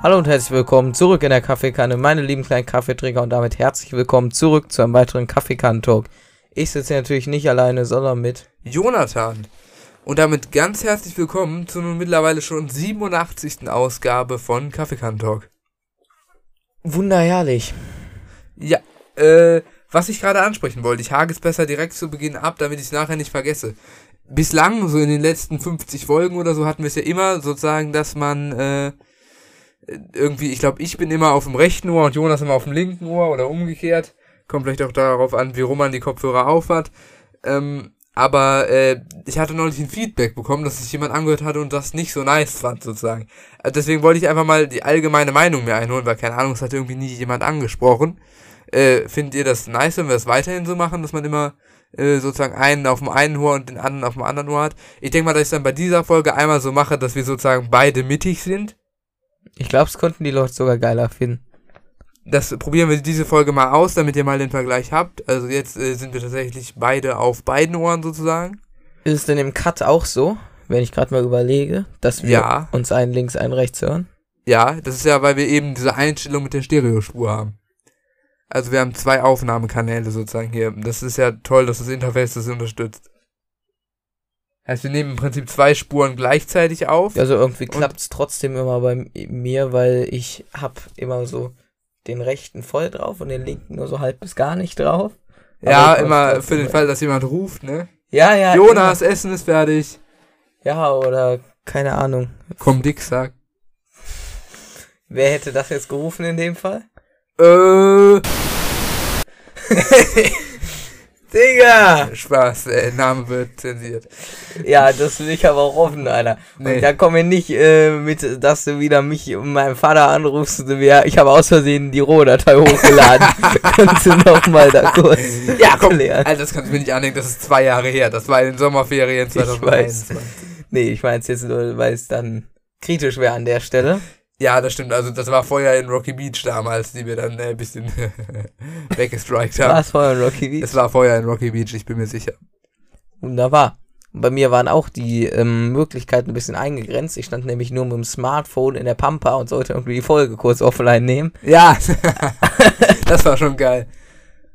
Hallo und herzlich willkommen zurück in der Kaffeekanne, meine lieben kleinen Kaffeetrinker und damit herzlich willkommen zurück zu einem weiteren Kaffeekannen-Talk. Ich sitze hier natürlich nicht alleine, sondern mit Jonathan. Und damit ganz herzlich willkommen zur nun mittlerweile schon 87. Ausgabe von Kaffeekantalk. Wunderherrlich. Ja, äh, was ich gerade ansprechen wollte, ich hake es besser direkt zu Beginn ab, damit ich es nachher nicht vergesse. Bislang, so in den letzten 50 Folgen oder so, hatten wir es ja immer sozusagen, dass man äh, irgendwie, ich glaube, ich bin immer auf dem rechten Ohr und Jonas immer auf dem linken Ohr oder umgekehrt. Kommt vielleicht auch darauf an, wie rum man die Kopfhörer aufhat. Ähm, aber äh, ich hatte neulich ein Feedback bekommen, dass sich jemand angehört hatte und das nicht so nice fand, sozusagen. Also deswegen wollte ich einfach mal die allgemeine Meinung mir einholen, weil keine Ahnung, es hat irgendwie nie jemand angesprochen. Äh, findet ihr das nice, wenn wir das weiterhin so machen, dass man immer äh, sozusagen einen auf dem einen Ohr und den anderen auf dem anderen Ohr hat? Ich denke mal, dass ich dann bei dieser Folge einmal so mache, dass wir sozusagen beide mittig sind. Ich glaube, es konnten die Leute sogar geiler finden. Das probieren wir diese Folge mal aus, damit ihr mal den Vergleich habt. Also jetzt äh, sind wir tatsächlich beide auf beiden Ohren sozusagen. Ist es denn im Cut auch so, wenn ich gerade mal überlege, dass wir Ja. uns einen links, einen rechts hören? Ja, das ist ja, weil wir eben diese Einstellung mit der Stereospur haben. Also wir haben zwei Aufnahmekanäle sozusagen hier. Das ist ja toll, dass das Interface das unterstützt. Heißt, wir nehmen im Prinzip zwei Spuren gleichzeitig auf. Also irgendwie klappt es trotzdem immer bei mir, weil ich hab immer so den rechten voll drauf und den linken nur so halb bis gar nicht drauf. ja, aber ich immer für den. Fall, dass jemand ruft, ne? Ja, ja. Jonas, Essen ist fertig. Immer. Ja, oder keine Ahnung. Komm, Dick, sag. Wer hätte das jetzt gerufen in dem Fall? Äh, Digga! Spaß, der Name wird zensiert. Ja, das will ich aber auch offen, Alter. Nee. Und da komm mir nicht äh, mit, dass du wieder mich und meinen Vater anrufst. Ja, ich habe aus Versehen die Rohdatei hochgeladen. Kannst du nochmal da kurz Ja, komm, klären? Alter, das kannst du mir nicht andenken, das ist zwei Jahre her. Das war in den Sommerferien Ich weiß. 2021. Nee, ich meine jetzt nur, weil es dann kritisch wäre an der Stelle. Ja, das stimmt. Also das war vorher in Rocky Beach damals, die wir dann äh, ein bisschen weggestrikt War haben. es vorher in Rocky Beach? Es war vorher in Rocky Beach, ich bin mir sicher. Wunderbar. Und bei mir waren auch die ähm, Möglichkeiten ein bisschen eingegrenzt. Ich stand nämlich nur mit dem Smartphone in der Pampa und sollte irgendwie die Folge kurz offline nehmen. Ja, das war schon geil.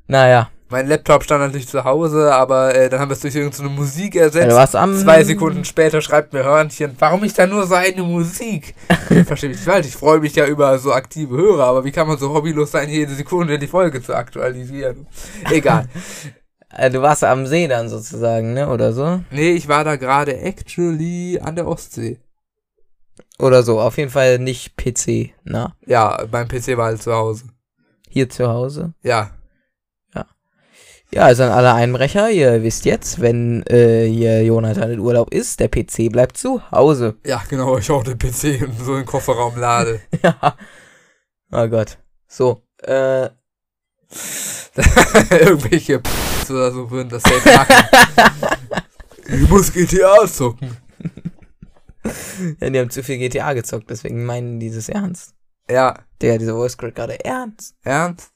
Naja, Mein Laptop stand natürlich zu Hause, aber äh, dann haben wir es durch irgendeine Musik ersetzt. du warst am... Zwei Sekunden später schreibt mir Hörnchen, warum ist da nur so eine Musik? Verstehe mich nicht falsch, ich freue mich ja über so aktive Hörer, aber wie kann man so hobbylos sein, jede Sekunde die Folge zu aktualisieren? Egal. Äh, du warst am See dann sozusagen, ne? Oder so? Nee, ich war da gerade actually an der Ostsee. Oder so. Auf jeden Fall nicht PC, na? Ja, mein PC war halt zu Hause. Hier zu Hause. Ja. Ja, also an alle Einbrecher, ihr wisst jetzt, wenn äh, hier Jonathan in Urlaub ist, der PC bleibt zu Hause. Ja, genau, ich auch den PC und so in den Kofferraum lade. ja. Oh Gott. So, äh, Irgendwelche P oder so würden das safe machen. ich muss GTA zocken. ja, die haben zu viel GTA gezockt, deswegen meinen die das ernst. Ja, Der, dieser Voice Crack gerade ernst. ernst?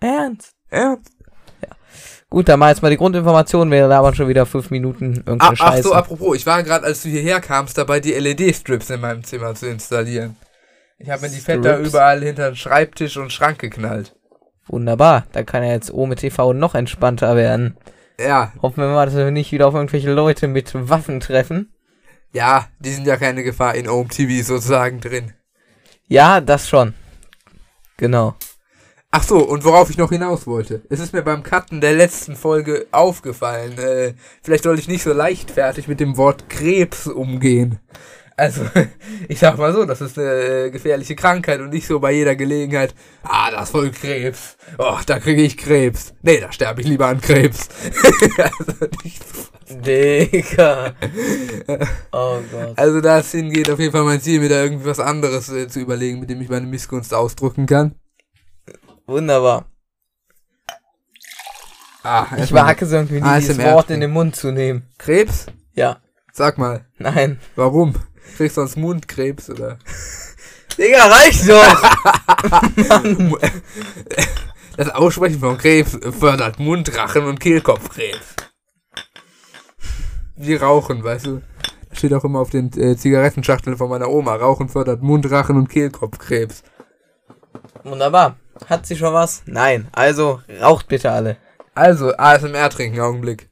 Ernst. Ernst? Gut, dann mal jetzt mal die Grundinformation. Wir labern schon wieder fünf Minuten irgendeine ach Scheiße. so, apropos, ich war gerade, als du hierher kamst, dabei die LED-Strips in meinem Zimmer zu installieren. Ich habe mir die Fett da Strips? überall hinter den Schreibtisch und Schrank geknallt. Wunderbar. Da kann ja jetzt O mit TV noch entspannter werden. Ja, Hoffen wir mal, dass wir nicht wieder auf irgendwelche Leute mit Waffen treffen. ja, die sind ja keine Gefahr in Home TV sozusagen drin. Ja, das schon. Genau. Ach so, und worauf ich noch hinaus wollte. Es ist mir beim Cutten der letzten Folge aufgefallen. Äh, vielleicht soll ich nicht so leichtfertig mit dem Wort Krebs umgehen. Also, ich sag mal so, das ist eine äh, gefährliche Krankheit und nicht so bei jeder Gelegenheit. Ah, das ist voll Krebs. Oh, da kriege ich Krebs. Nee, da sterbe ich lieber an Krebs. also, nicht so. Digga. Oh Gott. also das hingeht auf jeden Fall mein Ziel, mir da irgendwie was anderes äh, zu überlegen, mit dem ich meine Missgunst ausdrücken kann. Wunderbar. Ah, Ich wage es irgendwie nie, dieses Wort in den Mund zu nehmen. Krebs? Ja. Sag mal. Nein. Warum? Kriegst du sonst Mundkrebs oder? Digga, reicht doch! Das Aussprechen von Krebs fördert Mundrachen und Kehlkopfkrebs. Die rauchen, weißt du? Steht auch immer auf den äh, Zigarettenschachteln von meiner Oma. Rauchen fördert Mundrachen und Kehlkopfkrebs. Wunderbar. Hat sie schon was? Nein. Also, raucht bitte alle. Also, ASMR trinken, Augenblick.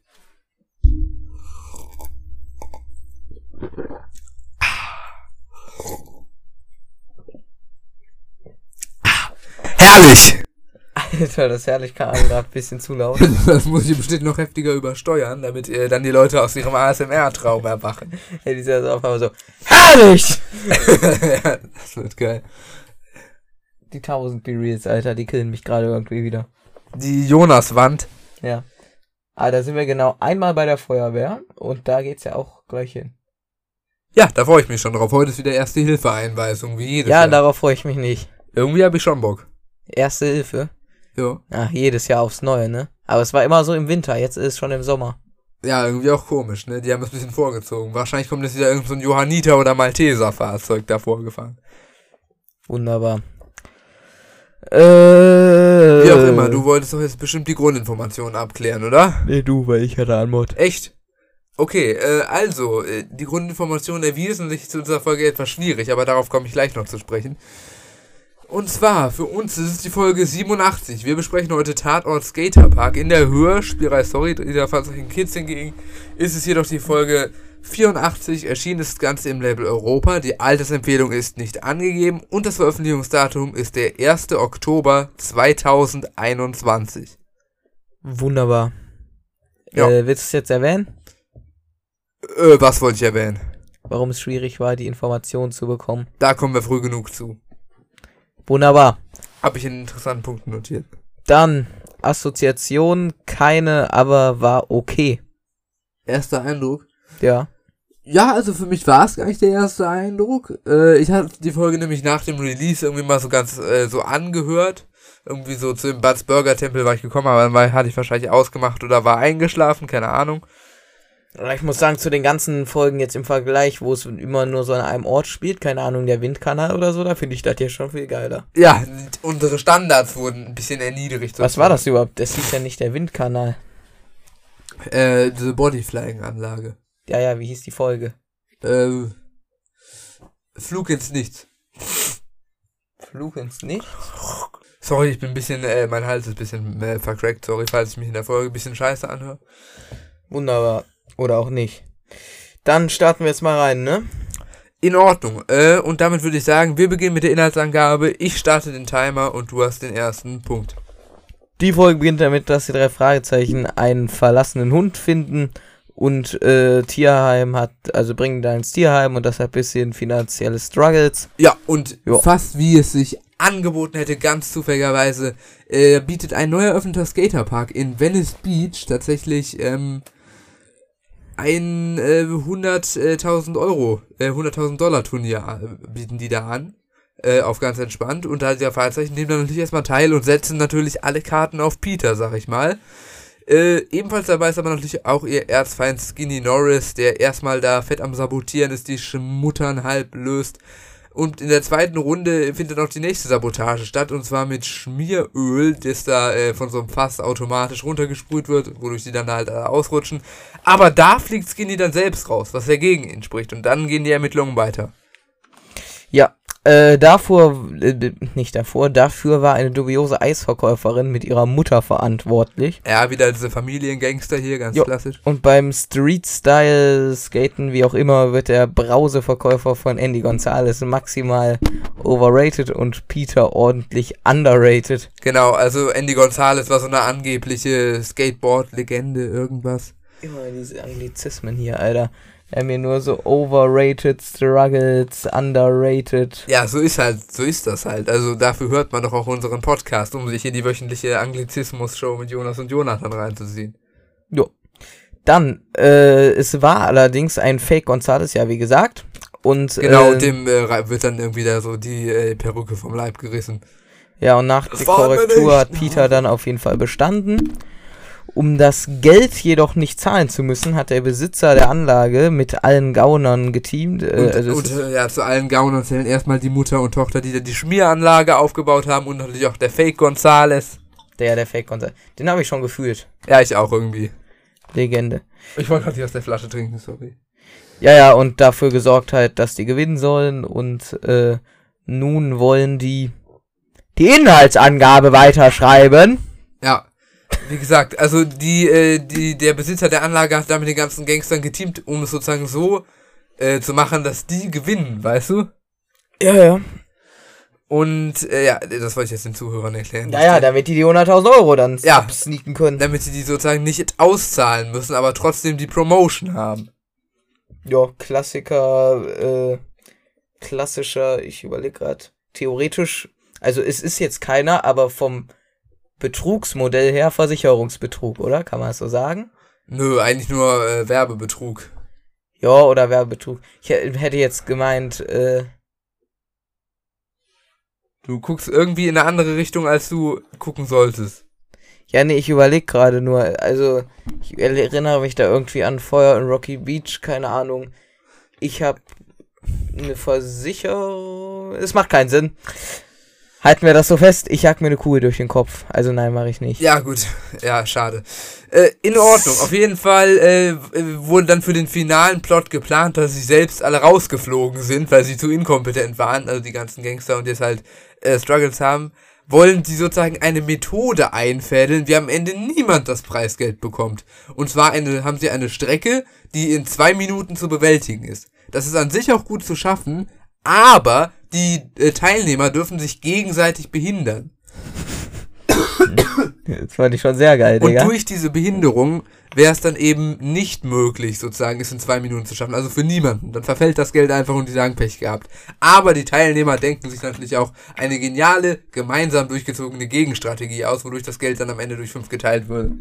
Herrlich! Alter, das herrlich kam gerade ein bisschen zu laut. Das muss ich bestimmt noch heftiger übersteuern, damit äh, dann die Leute aus ihrem ASMR-Traum erwachen. Hey, dieser ist auf einmal so, herrlich! ja, das wird geil. Die 1000 Be-Reals, Alter, die killen mich gerade irgendwie wieder. Die Jonas-Wand. Ja. Ah, da sind wir genau einmal bei der Feuerwehr und da geht's ja auch gleich hin. Ja, da freue ich mich schon drauf. Heute ist wieder erste Hilfe-Einweisung, wie jedes Ja, Jahr. darauf freue ich mich nicht. Irgendwie habe ich schon Bock. Erste Hilfe. Ja. Ach, jedes Jahr aufs Neue, ne? Aber es war immer so im Winter, jetzt ist es schon im Sommer. Ja, irgendwie auch komisch, ne? Die haben es ein bisschen vorgezogen. Wahrscheinlich kommt jetzt wieder irgend so ein Johanniter- oder Malteser-Fahrzeug da vorgefahren. Wunderbar. Äh. Wie auch immer, du wolltest doch jetzt bestimmt die Grundinformationen abklären, oder? Nee, du, weil ich hatte Anmod. Echt? Okay, äh, also, äh, die Grundinformation erwiesen sich zu unserer Folge etwas schwierig, aber darauf komme ich gleich noch zu sprechen. Und zwar, für uns ist es die Folge 87. Wir besprechen heute Tatort Skaterpark in der Höhe. Spielreihe Story, dieser Fahrzeugen Kids hingegen ist es jedoch die Folge 84. Erschienen ist das Ganze im Label Europa. Die Altersempfehlung ist nicht angegeben und das Veröffentlichungsdatum ist der 1. Oktober 2021. Wunderbar. Ja. Äh, willst du es jetzt erwähnen? Äh, was wollte ich erwähnen? Warum es schwierig war, die Informationen zu bekommen? Da kommen wir früh genug zu. Wunderbar. Habe ich in interessanten Punkten notiert. Dann Assoziation, keine, aber war okay. Erster Eindruck. Ja. Ja, also für mich war es gar nicht der erste Eindruck. Äh, ich hatte die Folge nämlich nach dem Release irgendwie mal so ganz äh, so angehört. Irgendwie so zu dem Butts Burger Tempel war ich gekommen, aber dann war, hatte ich wahrscheinlich ausgemacht oder war eingeschlafen, keine Ahnung. Ich muss sagen, zu den ganzen Folgen jetzt im Vergleich, wo es immer nur so an einem Ort spielt, keine Ahnung, der Windkanal oder so, da finde ich das hier schon viel geiler. Ja, unsere Standards wurden ein bisschen erniedrigt. Was war das überhaupt? Das hieß ja nicht der Windkanal. Äh, diese Bodyflying-Anlage. Ja, ja, wie hieß die Folge? Äh, Flug ins Nichts. Fluch ins Nichts? Sorry, ich bin ein bisschen, äh, mein Hals ist ein bisschen äh, vercrackt. Sorry, falls ich mich in der Folge ein bisschen scheiße anhöre. Wunderbar. Oder auch nicht. Dann starten wir jetzt mal rein, ne? In Ordnung. Äh, und damit würde ich sagen, wir beginnen mit der Inhaltsangabe. Ich starte den Timer und du hast den ersten Punkt. Die Folge beginnt damit, dass die drei Fragezeichen einen verlassenen Hund finden und äh, Tierheim hat, also bringen da ins Tierheim und das hat ein bisschen finanzielle Struggles. Ja, und Jo. fast wie es sich angeboten hätte, ganz zufälligerweise, äh, bietet ein neu eröffneter Skaterpark in Venice Beach tatsächlich ähm, ein äh, 100.000 Euro, äh, 100.000 Dollar Turnier äh, bieten die da an. Äh, auf ganz entspannt. Und da der Fahrzeichen nehmen dann natürlich erstmal teil und setzen natürlich alle Karten auf Peter, sag ich mal. Äh, ebenfalls dabei ist aber natürlich auch ihr Erzfeind Skinny Norris, der erstmal da fett am Sabotieren ist, die Schmuttern halb löst. Und in der zweiten Runde findet auch die nächste Sabotage statt, und zwar mit Schmieröl, das da äh, von so einem Fass automatisch runtergesprüht wird, wodurch die dann halt alle ausrutschen. Aber da fliegt Skinny dann selbst raus, was dagegen entspricht. Und dann gehen die Ermittlungen weiter. Ja, äh, davor, äh, nicht davor, dafür war eine dubiose Eisverkäuferin mit ihrer Mutter verantwortlich. Ja, wieder diese Familiengangster hier, ganz Jo. klassisch. Und beim Street-Style-Skaten, wie auch immer, wird der Brauseverkäufer von Andy Gonzalez maximal overrated und Peter ordentlich underrated. Genau, also Andy Gonzalez war so eine angebliche Skateboard-Legende, irgendwas. Immer diese Anglizismen hier, Alter. Er mir nur so overrated, struggles, underrated. Ja, so ist halt, so ist das halt. Also dafür hört man doch auch unseren Podcast, um sich in die wöchentliche Anglizismus-Show mit Jonas und Jonathan reinzuziehen. Jo. Dann, äh, es war allerdings ein Fake Gonzales, ja, wie gesagt. Und, Genau, äh, dem äh, wird dann irgendwie da so die äh, Perücke vom Leib gerissen. Ja, und nach Das der Korrektur hat Peter dann auf jeden Fall bestanden. Um das Geld jedoch nicht zahlen zu müssen, hat der Besitzer der Anlage mit allen Gaunern geteamt. Äh, Und, also und äh, ja, zu allen Gaunern zählen erstmal die Mutter und Tochter, die die Schmieranlage aufgebaut haben und natürlich auch der Fake Gonzales. der, der Fake Gonzales. Den habe ich schon gefühlt. Ja, ich auch irgendwie. Legende. Ich wollte gerade nicht aus der Flasche trinken, sorry. Ja, ja, und dafür gesorgt halt, dass die gewinnen sollen und äh, nun wollen die die Inhaltsangabe weiterschreiben. Wie gesagt, also die, äh, die, der Besitzer der Anlage hat da mit den ganzen Gangstern geteamt, um es sozusagen so äh, zu machen, dass die gewinnen, weißt du? Ja, ja. Und äh, ja, das wollte ich jetzt den Zuhörern erklären. Ja, ja, damit die die 100.000 Euro dann Ja. sneaken können. Damit sie die sozusagen nicht auszahlen müssen, aber trotzdem die Promotion haben. Ja, Klassiker, äh, klassischer, ich überlege gerade, theoretisch, also es ist jetzt keiner, aber vom Betrugsmodell her Versicherungsbetrug, oder? Kann man das so sagen? Nö, eigentlich nur äh, Werbebetrug. Ja, oder Werbebetrug. Ich hä- hätte jetzt gemeint, äh, Du guckst irgendwie in eine andere Richtung, als du gucken solltest. ja, nee, ich überlege gerade nur, also ich erinnere mich da irgendwie an Feuer in Rocky Beach, keine Ahnung. Ich habe eine Versicherung, es macht keinen Sinn. Halten wir das so fest, ich jag mir eine Kugel durch den Kopf. Also nein, mache ich nicht. Ja, gut. Ja, schade. Äh, in Ordnung. Auf jeden Fall äh, wurde dann für den finalen Plot geplant, dass sie selbst alle rausgeflogen sind, weil sie zu inkompetent waren, also die ganzen Gangster und jetzt halt äh, Struggles haben. Wollen sie sozusagen eine Methode einfädeln, wie am Ende niemand das Preisgeld bekommt. Und zwar eine, haben sie eine Strecke, die in zwei Minuten zu bewältigen ist. Das ist an sich auch gut zu schaffen, aber die äh, Teilnehmer dürfen sich gegenseitig behindern. Das fand ich schon sehr geil, Und Digga. durch diese Behinderung wäre es dann eben nicht möglich, sozusagen, es in zwei Minuten zu schaffen. Also für niemanden. Dann verfällt das Geld einfach und die sagen Pech gehabt. Aber die Teilnehmer denken sich natürlich auch eine geniale, gemeinsam durchgezogene Gegenstrategie aus, wodurch das Geld dann am Ende durch fünf geteilt wird.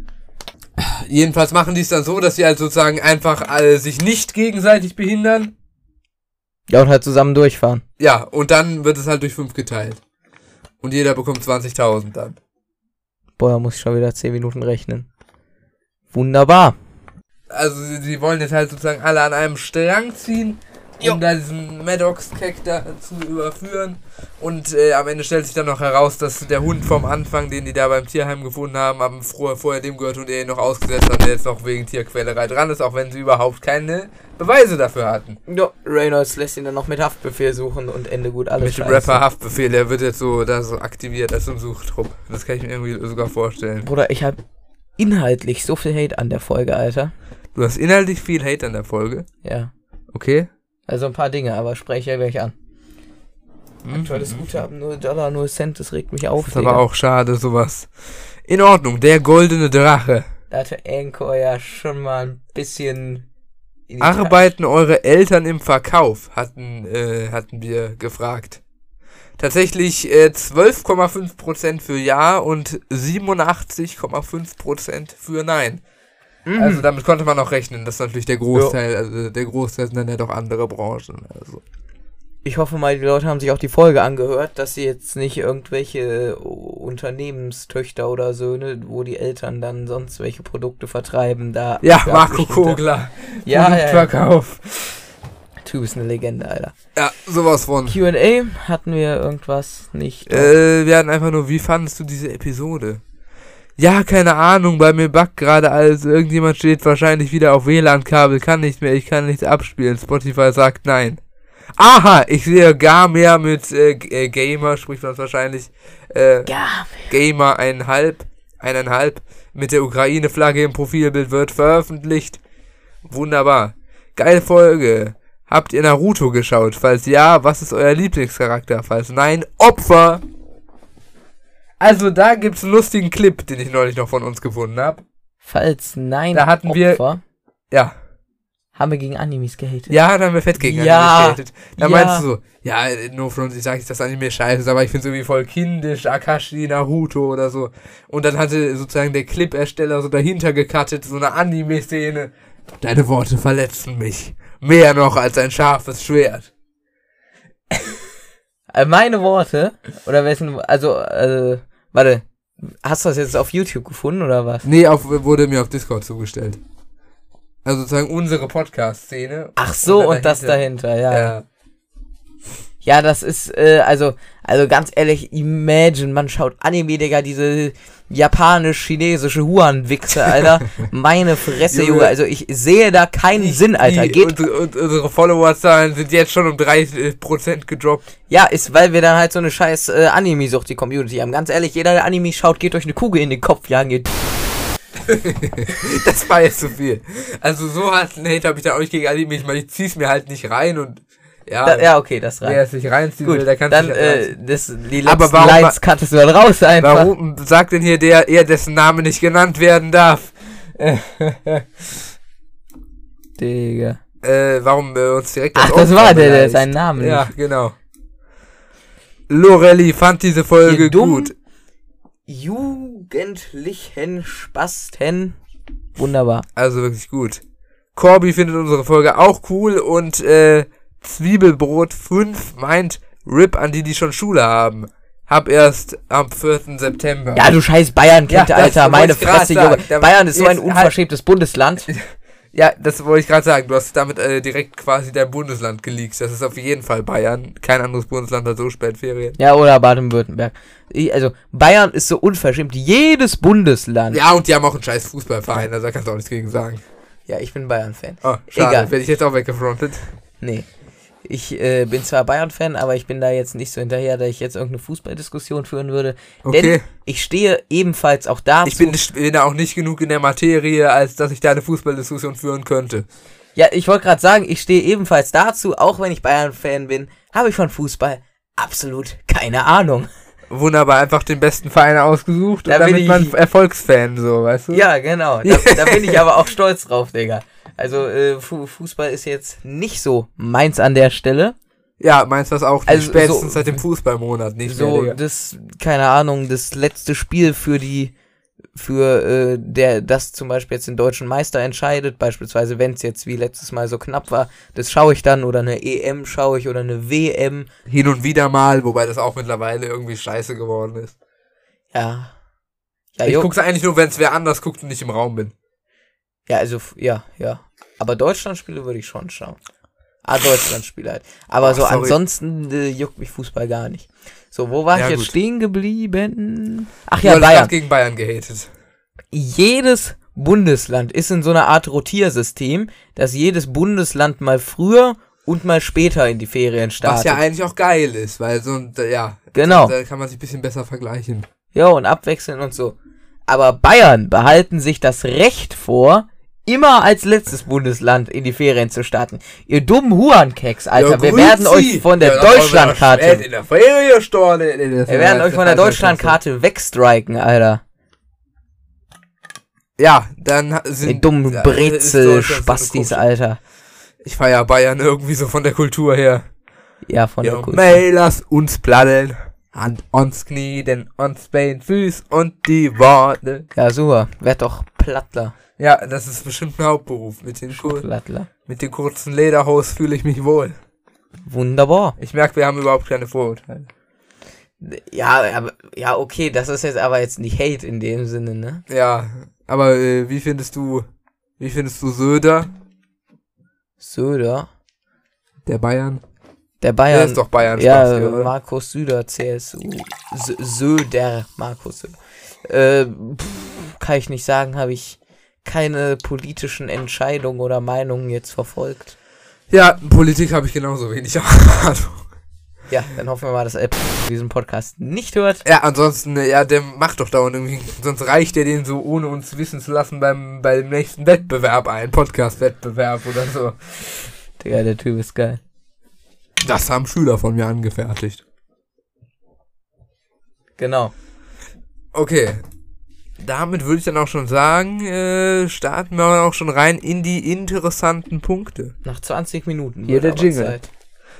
Jedenfalls machen die es dann so, dass sie halt sozusagen einfach äh, sich nicht gegenseitig behindern. Ja, und halt zusammen durchfahren. Ja, und dann wird es halt durch fünf geteilt. Und jeder bekommt 20.000 dann. Boah, da muss ich schon wieder 10 Minuten rechnen. Wunderbar. also sie, sie wollen jetzt halt sozusagen alle an einem Strang ziehen, um da diesen Maddox-Keck da zu überführen. Und äh, am Ende stellt sich dann noch heraus, dass der Hund vom Anfang, den die da beim Tierheim gefunden haben, am vorher, vorher dem gehört und er ihn noch ausgesetzt hat, der jetzt noch wegen Tierquälerei dran ist, auch wenn sie überhaupt keine Beweise dafür hatten. Ja, Reynolds lässt ihn dann noch mit Haftbefehl suchen und Ende gut alles Mit dem. Rapper Haftbefehl, der wird jetzt so da so aktiviert als im Suchtrupp. Das kann ich mir irgendwie sogar vorstellen. Bruder, ich hab inhaltlich so viel Hate an der Folge, Alter. Du hast inhaltlich viel Hate an der Folge. Ja. Okay. Also ein paar Dinge, aber spreche ja gleich an. Mhm. Aktuelles Guthaben, 0 Dollar, 0 Cent, das regt mich auf. Das ist aber auch schade, sowas. In Ordnung, der goldene Drache. Da hatte Anchor ja schon mal ein bisschen. Arbeiten eure Eltern im Verkauf? Hatten, äh, hatten wir gefragt. Tatsächlich äh, 12,5% für Ja und 87,5% für Nein. Ta- Mhm. Also damit konnte man auch rechnen. Das ist natürlich der Großteil, also der Großteil sind dann ja doch andere Branchen. Also. ich hoffe mal, die Leute haben sich auch die Folge angehört, dass sie jetzt nicht irgendwelche Unternehmenstöchter oder Söhne, wo die Eltern dann sonst welche Produkte vertreiben, da. Ja, Marco Kogler. Ja, ja, ja. Produktverkauf. Du bist eine Legende, Alter. Ja, sowas von. QA hatten wir irgendwas nicht. Äh, wir hatten einfach nur, wie fandest du diese Episode? Ja, keine Ahnung, bei mir backt gerade alles. Irgendjemand steht wahrscheinlich wieder auf WLAN-Kabel, kann nicht mehr, ich kann nichts abspielen. Spotify sagt nein. Aha, ich sehe gar mehr mit äh, äh, Gamer, spricht man wahrscheinlich. Äh, Gamer eineinhalb, eineinhalb, mit der Ukraine-Flagge im Profilbild wird veröffentlicht. Wunderbar. Geile Folge. Habt ihr Naruto geschaut? Falls ja, was ist euer Lieblingscharakter? Falls nein, Opfer. Also da gibt's einen lustigen Clip, den ich neulich noch von uns gefunden habe. falls nein, Da hatten wir- Opfer, Ja. haben wir gegen Animes gehatet. Ja, da haben wir fett gegen Ja. Anime gehatet. Da Ja. meinst du so, ja, nur von uns, ich sage nicht, dass Anime scheiße ist, aber ich finde es irgendwie voll kindisch, Akashi, Naruto oder so. Und dann hatte sozusagen der Clip-Ersteller so dahinter gecuttet, so eine Anime-Szene. Deine Worte verletzen mich. Mehr noch als ein scharfes Schwert. Äh, meine Worte, oder wessen, also, äh, warte, hast du das jetzt auf YouTube gefunden oder was? Nee, auf, wurde mir auf Discord zugestellt. Also sozusagen unsere Podcast-Szene. Ach so, dann und das dahinter, ja. ja. Ja, das ist, äh, also, also ganz ehrlich, imagine, man schaut Anime, Digga, diese japanisch-chinesische Huan-Wichse, Alter. Meine Fresse, Junge. Also ich sehe da keinen Sinn, Alter. Geht, und, und unsere Followerzahlen sind jetzt schon um 3% gedroppt. ja, ist, weil wir dann halt so eine scheiß äh, Anime-Sucht, die Community haben. Ganz ehrlich, jeder, der Anime schaut, geht euch eine Kugel in den Kopf jagen. Geht. Das war jetzt zu viel. Also so harten Hate habe ich da auch nicht gegen Anime. Ich meine, ich zieh's mir halt nicht rein und ja, Da, ja, okay, das wer reicht. es sich reinziehen will, Gut, der kann dann, sich äh, das, die letzten Aber warum Lines cuttest du dann raus einfach. Warum sagt denn hier der, er, dessen Name nicht genannt werden darf? Digga. Äh, warum wir uns direkt Ach, das war der, der seinen Namen Ja, nicht. genau. Lorelli fand diese Folge Ihr gut. Jugendlichen Spasten. Wunderbar. Also wirklich gut. Corby findet unsere Folge auch cool und äh, Zwiebelbrot 5 meint RIP an die, die schon Schule haben. Hab erst am 4. September. Ja, du scheiß Bayern-Kind, Ja, Alter. Meine Fresse. Junge. Bayern ist so ein halt- unverschämtes Bundesland. Ja, das wollte ich gerade sagen. Du hast damit äh, direkt quasi dein Bundesland geleakt. Das ist auf jeden Fall Bayern. Kein anderes Bundesland hat so spät Ferien. Ja, oder Baden-Württemberg. Also, Bayern ist so unverschämt. Jedes Bundesland. Ja, und die haben auch einen scheiß Fußballverein, also da kannst du auch nichts gegen sagen. Ja, ich bin Bayern-Fan. Oh, schade, Egal. werde ich jetzt auch weggefrontet. Nee. Ich äh, bin zwar Bayern-Fan, aber ich bin da jetzt nicht so hinterher, dass ich jetzt irgendeine Fußballdiskussion führen würde. Okay. Denn ich stehe ebenfalls auch dazu. Ich bin, bin da auch nicht genug in der Materie, als dass ich da eine Fußballdiskussion führen könnte. Ja, ich wollte gerade sagen, ich stehe ebenfalls dazu, auch wenn ich Bayern-Fan bin, habe ich von Fußball absolut keine Ahnung. Wunderbar, einfach den besten Verein ausgesucht Da und damit bin ich- man Erfolgsfan, so, weißt du? Ja, genau. Da, da bin ich aber auch stolz drauf, Digga. Also, äh, Fu Fußball ist jetzt nicht so meins an der Stelle. Ja, meinst du das auch nicht? Also Spätestens so- seit dem Fußballmonat nicht so, mehr, das, keine Ahnung, das letzte Spiel für die, für, äh, der, das zum Beispiel jetzt den deutschen Meister entscheidet, beispielsweise, wenn es jetzt wie letztes Mal so knapp war, das schaue ich dann, oder eine EM schaue ich, oder eine WM. Hin und wieder mal, wobei das auch mittlerweile irgendwie scheiße geworden ist. Ja. Ja, ich guck's eigentlich nur, wenn es wer anders guckt und ich im Raum bin. ja, also, ja, ja. Aber Deutschlandspiele würde ich schon schauen. Ah, Deutschlandspiele halt. Aber Ach, so sorry. ansonsten äh, juckt mich Fußball gar nicht. So, wo war Ja, ich jetzt gut. stehen geblieben? Ach ja, Bayern. gegen Bayern gehatet. jedes Bundesland ist in so einer Art Rotiersystem, dass jedes Bundesland mal früher und mal später in die Ferien Was startet. ja eigentlich auch geil ist, weil so, ein- ja, Genau. da kann man sich ein bisschen besser vergleichen. Ja, und abwechseln und so. Aber Bayern behalten sich das Recht vor, immer als letztes Bundesland in die Ferien zu starten. Ihr dummen Huankeks, Alter. Ja, wir werden euch von der Ja, wir Deutschlandkarte, spät In der Ferienstunde. Nee, das wir war- werden euch von der Deutschlandkarte wegstriken, Alter. Ja, dann sind. Ihr dummen ja, ist Brezel, Deutschland so eine Spastis, komische- Alter. Ich feier Bayern irgendwie so von der Kultur her. Ja, von der Ja, Kultur. May, lass uns paddeln. Hand ans Knie, denn uns Bein, Füß und die Worte. Ja, super. Werd doch Plattler. Ja, das ist bestimmt ein Hauptberuf. Mit den, kur mit den kurzen Lederhose fühle ich mich wohl. Wunderbar. Ich merke, wir haben überhaupt keine Vorurteile. Ja, aber, ja, okay, das ist jetzt aber jetzt nicht Hate in dem Sinne, ne? Ja, aber äh, wie findest du, wie findest du Söder, Söder. der Bayern? Der Der Bayern. ist doch Bayern ja, oder? Markus Söder, CSU. Sö- Söder, Markus Söder. Äh, pff, kann ich nicht sagen, habe ich keine politischen Entscheidungen oder Meinungen jetzt verfolgt. Ja, Politik habe ich genauso wenig Ahnung. Ja, dann hoffen wir mal, dass er diesen Podcast nicht hört. Ja, ansonsten, äh, ja, der macht doch dauernd irgendwie, sonst reicht der den so, ohne uns wissen zu lassen, beim, beim nächsten Wettbewerb ein, Podcast-Wettbewerb oder so. Digga, der Typ ist geil. Das haben Schüler von mir angefertigt. Genau. Okay. Damit würde ich dann auch schon sagen, äh, starten wir auch schon rein in die interessanten Punkte. Nach 20 Minuten. Hier der Jingle. Zeit.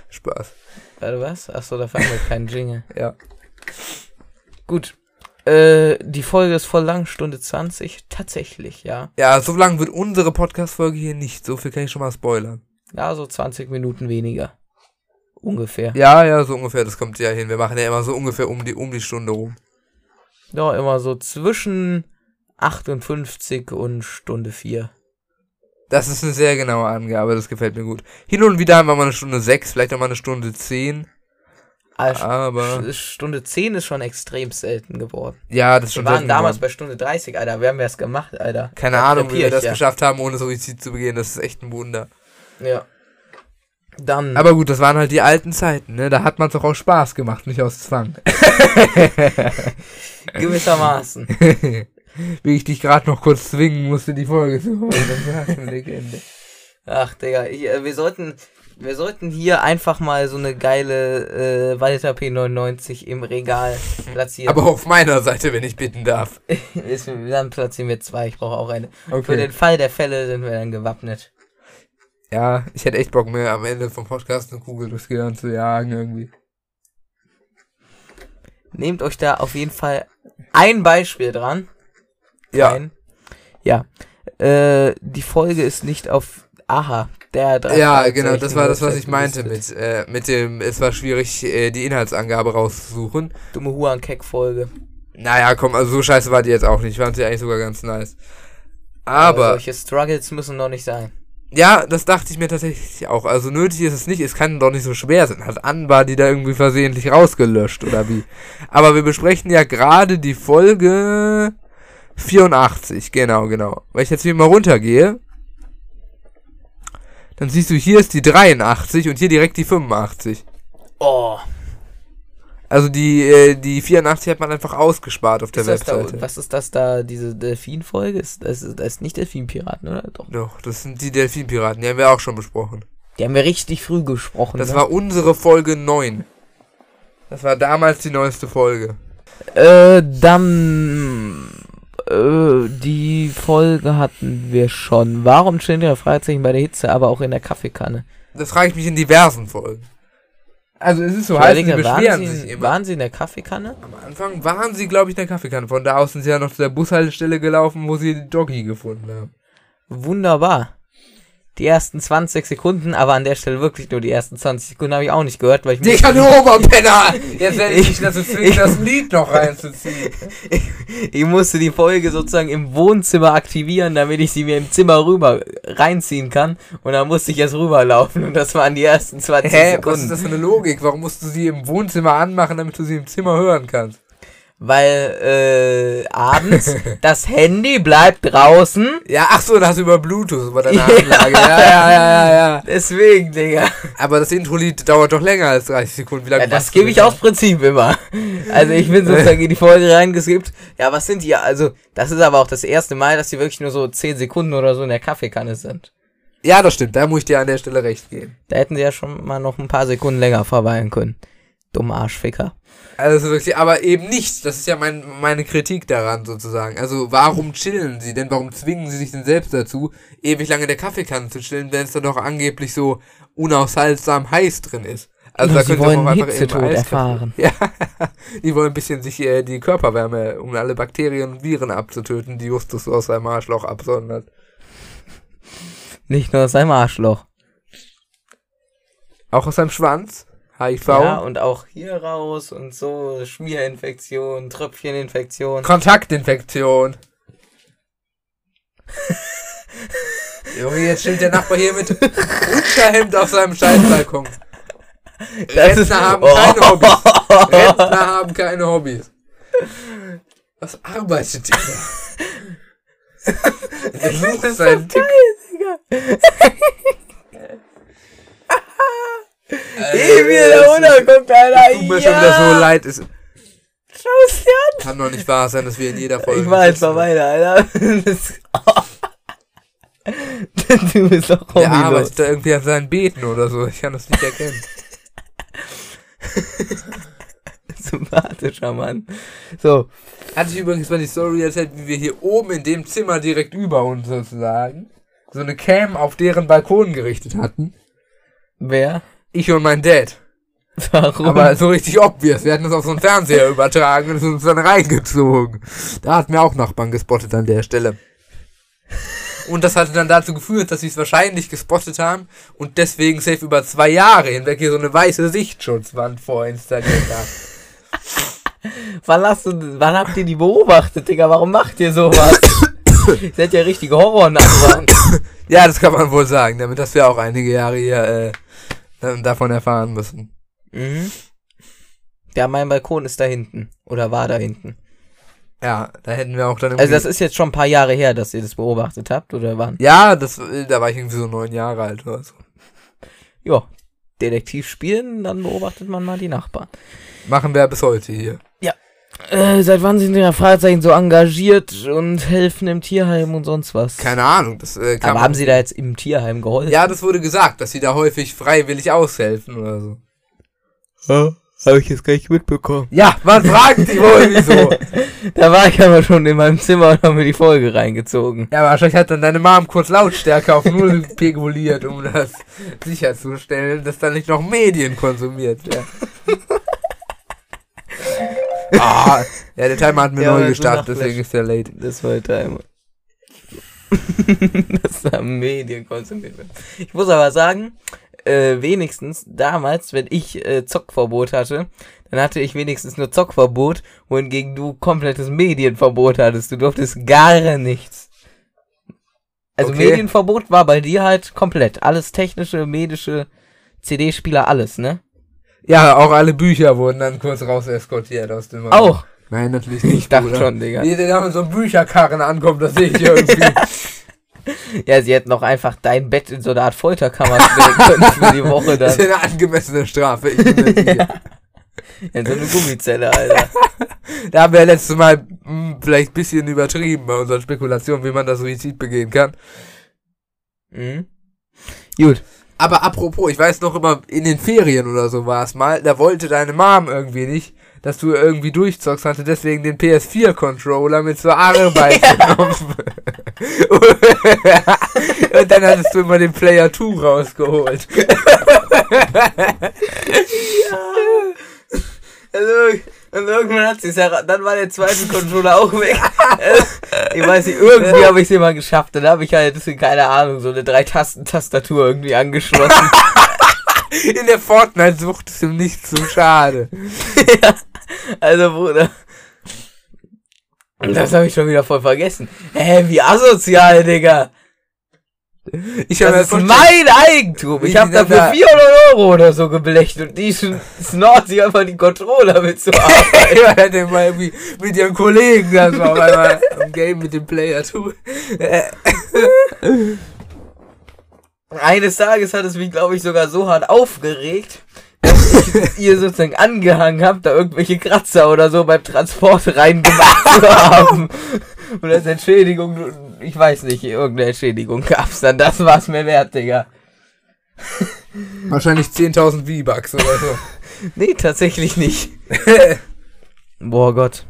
Spaß. Warte, was? Achso, da fangen wir keinen Jingle. Ja. Gut. Äh, die Folge ist voll lang, Stunde 20. Tatsächlich, ja. Ja, so lang wird unsere Podcast-Folge hier nicht. So viel kann ich schon mal spoilern. Ja, so 20 Minuten weniger. Ungefähr. Ja, ja, so ungefähr, das kommt ja hin. Wir machen ja immer so ungefähr um die, um die Stunde rum. Ja, immer so zwischen 58 und Stunde 4. Das ist eine sehr genaue Angabe, das gefällt mir gut. Hin und wieder haben wir mal eine Stunde sechs, vielleicht auch mal eine Stunde zehn. Aber Aber Sch- Stunde 10 ist schon extrem selten geworden. ja, das ist Wir schon waren selten damals geworden. bei Stunde 30, Alter. Wir haben es gemacht, Alter. Keine Ahnung, wie wir das ja. geschafft haben, ohne Suizid zu begehen. Das ist echt ein Wunder. Ja. Dann. Aber gut, das waren halt die alten Zeiten, ne? Da hat man doch auch Spaß gemacht, nicht aus Zwang. gewissermaßen. Wie ich dich gerade noch kurz zwingen musste, die Folge zu hören. Das war eine Legende. Ach, Digga, ich, äh, wir sollten. Wir sollten hier einfach mal so eine geile äh, Walter P99 im Regal platzieren. Aber auf meiner Seite, wenn ich bitten darf. Dann platzieren wir zwei. Ich brauche auch eine. Für Okay. den Fall der Fälle sind wir dann gewappnet. Ja, ich hätte echt Bock mir am Ende vom Podcast eine Kugel durchs Gehirn zu jagen irgendwie. Nehmt euch da auf jeden Fall ein Beispiel dran. Ja. Ein. Ja. Äh, die Folge ist nicht auf Aha, der drei Ja, genau, das war das, was ich meinte mit, äh, mit dem, es war schwierig, äh, die Inhaltsangabe rauszusuchen. Dumme Huan-Keck-Folge. Naja, komm, also so scheiße war die jetzt auch nicht. Ich fand sie eigentlich sogar ganz nice. Aber Aber, solche Struggles müssen noch nicht sein. Ja, das dachte ich mir tatsächlich auch. Also nötig ist es nicht, es kann doch nicht so schwer sein. Hat Anbar die da irgendwie versehentlich rausgelöscht oder wie? Aber wir besprechen ja gerade die Folge 84, genau, genau. Weil ich jetzt hier mal runtergehe, dann siehst du, hier ist die 83 und hier direkt die 85. Oh, Also die, äh, die 84 hat man einfach ausgespart auf der ist das da, Webseite. was ist das da, diese Delfin-Folge? Ist, das, ist, das ist nicht Delfin-Piraten, oder? Doch. Doch, das sind die Delfinpiraten, die haben wir auch schon besprochen. Die haben wir richtig früh gesprochen. Das ne? war unsere Folge 9. Das war damals die neueste Folge. Äh, dann. Äh, die Folge hatten wir schon. Warum stehen ihre Fragezeichen bei der Hitze, aber auch in der Kaffeekanne? Das frage ich mich in diversen Folgen. Also es ist so heiß, sie beschweren waren, sich sie, immer. waren sie in der Kaffeekanne? Am Anfang waren sie, glaube ich, in der Kaffeekanne. Von da aus sind sie ja noch zu der Bushaltestelle gelaufen, wo sie Doggy gefunden haben. Wunderbar. Die ersten 20 Sekunden, aber an der Stelle wirklich nur die ersten 20 Sekunden habe ich auch nicht gehört, weil ich Digga, du Oberpenner! Jetzt werde ich dich dazu zwingen, das Lied noch reinzuziehen. ich musste die Folge sozusagen im Wohnzimmer aktivieren, damit ich sie mir im Zimmer rüber reinziehen kann. Und dann musste ich erst rüberlaufen und das waren die ersten 20 Hä, was ist Sekunden. das für eine Logik? Warum musst du sie im Wohnzimmer anmachen, damit du sie im Zimmer hören kannst? Weil äh, abends das Handy bleibt draußen. Ja, ach so, da hast du über Bluetooth, über deine. Anlage. Ja, ja, ja, ja, ja. Deswegen, Digga. Aber das Intro-Lied dauert doch länger als 30 Sekunden. Wie lange Ja, das gebe ich aus Prinzip immer. Also ich bin sozusagen in die Folge reingeskippt. Ja, was sind die? Also, das ist aber auch das erste Mal, dass die wirklich nur so 10 Sekunden oder so in der Kaffeekanne sind. Ja, das stimmt. Da muss ich dir an der Stelle recht geben. Da hätten sie ja schon mal noch ein paar Sekunden länger verweilen können. Dumme Arschficker. Also wirklich, aber eben nicht. Das ist ja mein, meine Kritik daran sozusagen. Also warum chillen sie denn? Warum zwingen sie sich denn selbst dazu, ewig lange in der Kaffeekanne zu chillen, wenn es dann doch angeblich so unaushaltsam heiß drin ist? Also Ja, da sie wollen Hitzetod erfahren. Ja, die wollen ein bisschen sich äh, die Körperwärme, um alle Bakterien und Viren abzutöten, die Justus so aus seinem Arschloch absondert. Nicht nur aus seinem Arschloch. Auch aus seinem Schwanz? HIV? Ja, und auch hier raus und so Schmierinfektion, Tröpfcheninfektion. Kontaktinfektion. Junge, jetzt steht der Nachbar hier mit Unterhemd auf seinem Scheißbalkon. Rentner haben keine Hobbys. Rentner haben keine Hobbys. Was arbeitet der? Der sucht seinen Tick. Geh mir da runterguckt, Alter. Tut mir schon wieder so leid. Es Schau's dir kann doch nicht wahr sein, dass wir in jeder. Folge. Ich war jetzt mal weiter, Alter. Das, du bist doch Der arbeitet da irgendwie an seinen Beten oder so. Ich kann das nicht erkennen. Sympathischer Mann. So, Hatte ich übrigens mal die Story erzählt, wie wir hier oben in dem Zimmer direkt über uns sozusagen so eine Cam auf deren Balkon gerichtet hatten. wer? Ich und mein Dad. Warum? Aber so richtig obvious. Wir hatten das auf so einen Fernseher übertragen und es uns dann reingezogen. Da hatten wir auch Nachbarn gespottet an der Stelle. Und das hatte dann dazu geführt, dass sie es wahrscheinlich gespottet haben und deswegen safe über zwei Jahre hinweg hier so eine weiße Sichtschutzwand vorinstalliert haben. wann, hast du, wann habt ihr die beobachtet, Digga? Warum macht ihr sowas? ihr seid ja richtige Horror-Nachbarn. Ja, das kann man wohl sagen, damit dass wir auch einige Jahre hier äh, davon erfahren müssen. Mhm. Ja, mein Balkon ist da hinten. Oder war da hinten. Ja, da hätten wir auch dann Also das ist jetzt schon ein paar Jahre her, dass ihr das beobachtet habt, oder wann? Ja, das, da war ich irgendwie so neun Jahre alt oder so. Ja. Detektiv spielen, dann beobachtet man mal die Nachbarn. Machen wir bis heute hier. Äh, seit wann sind in der Freizeit so engagiert und helfen im Tierheim und sonst was? Keine Ahnung, das äh, kann Aber haben sie da jetzt im Tierheim geholfen? Ja, das wurde gesagt, dass sie da häufig freiwillig aushelfen oder so. Ja, habe ich jetzt gar nicht mitbekommen. Ja, man fragt sich wohl wieso. Da war ich aber schon in meinem Zimmer und habe mir die Folge reingezogen. Ja, wahrscheinlich hat dann deine Mom kurz Lautstärke auf Null reguliert, um das sicherzustellen, dass da nicht noch Medien konsumiert werden. ah, ja, der Timer hat mir Ja, neu gestartet, deswegen ist der late. Das war der Timer. Dass da Medien konsumiert. Ich muss aber sagen, äh, wenigstens damals, wenn ich äh, Zockverbot hatte, dann hatte ich wenigstens nur Zockverbot, wohingegen du komplettes Medienverbot hattest. Du durftest gar nichts. Also Okay. Medienverbot war bei dir halt komplett. Alles technische, medische, CD-Spieler, alles, ne? Ja, auch alle Bücher wurden dann kurz raus eskortiert aus dem Raum. Auch. Nein, natürlich nicht. Ich dachte Bruder. schon, Digga. Wie der da mit so einem Bücherkarren ankommt, das sehe ich irgendwie. Ja, sie hätten noch einfach dein Bett in so eine Art Folterkammer stellen können für die Woche Das dann. ist eine angemessene Strafe. Ich bin mir sicher. In so eine Gummizelle, Alter. Da haben wir ja letztes Mal mh, vielleicht ein bisschen übertrieben bei unseren Spekulationen, wie man da Suizid begehen kann. Mhm. Gut. Aber apropos, ich weiß noch immer, in den Ferien oder so war es mal, da wollte deine Mom irgendwie nicht, dass du irgendwie durchzockst, hatte deswegen den PS4-Controller mit zur Arbeit genommen. Und dann hattest du immer den Player 2 rausgeholt. Also, und irgendwann hat sie es ja, dann war der zweite Controller auch weg. ich weiß nicht, irgendwie habe ich es immer geschafft. Dann habe ich halt, das sind keine Ahnung, so eine Drei-Tasten-Tastatur irgendwie angeschlossen. In der Fortnite-Sucht ist ihm nicht zu schade. ja. Also, Bruder. Das habe ich schon wieder voll vergessen. Hä, wie asozial, Digga. Ich Das ist mein Eigentum. Ich habe dafür da- 400 Euro oder so geblecht und die snort sich einfach die Controller mit zur Arbeit. Ja, hätte mal irgendwie mit ihrem Kollegen das war einmal im Game mit dem Player 2. Eines Tages hat es mich, glaube ich, sogar so hart aufgeregt, dass ich ihr sozusagen angehangen habe, da irgendwelche Kratzer oder so beim Transport reingemacht zu haben. Und als Entschädigung, ich weiß nicht, irgendeine Entschädigung gab's dann. Das war's mir wert, Digga. Wahrscheinlich 10.000 V-Bucks oder so. Nee, tatsächlich nicht. Boah Gott.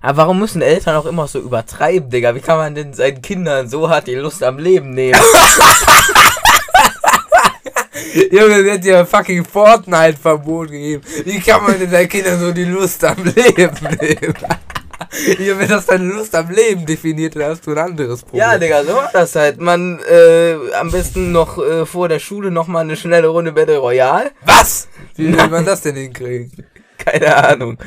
Aber warum müssen Eltern auch immer so übertreiben, Digga? Wie kann man denn seinen Kindern so hart die Lust am Leben nehmen? Junge, sie hat dir ein fucking Fortnite-Verbot gegeben. Wie kann man denn deinen Kindern so die Lust am Leben nehmen? Junge, wenn das deine Lust am Leben definiert, dann hast du ein anderes Problem. Ja, Digga, so war das halt. Man, äh, am besten noch äh, vor der Schule noch mal eine schnelle Runde Battle Royale. Was? Wie will man das denn hinkriegen? Keine Ahnung.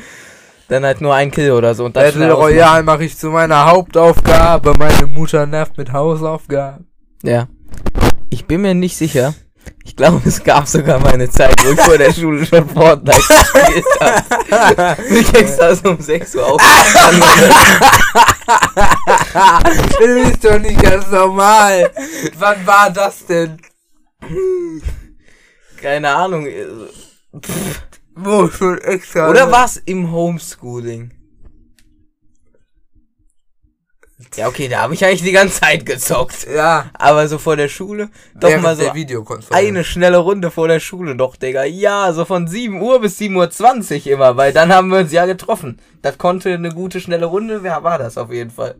Dann halt nur ein Kill oder so. Und dann Battle. Royale mache ich zu meiner Hauptaufgabe. Meine Mutter nervt mit Hausaufgaben. Ja. Ich bin mir nicht sicher. Ich glaube, es gab sogar mal eine Zeit, wo ich vor der Schule schon Fortnite gespielt habe. Ich extra so um 6 Uhr aufgestanden. Das ist doch nicht ganz normal. Wann war das denn? Keine Ahnung. Pff. Wo schon extra. Oder war's im Homeschooling? Ja, okay, da habe ich eigentlich die ganze Zeit gezockt. Ja. Aber so vor der Schule, doch während mal so eine schnelle Runde vor der Schule doch, Digga. Ja, so von 7 Uhr bis 7.20 Uhr immer, weil dann haben wir uns ja getroffen. Das konnte eine gute, schnelle Runde, wer war das auf jeden Fall?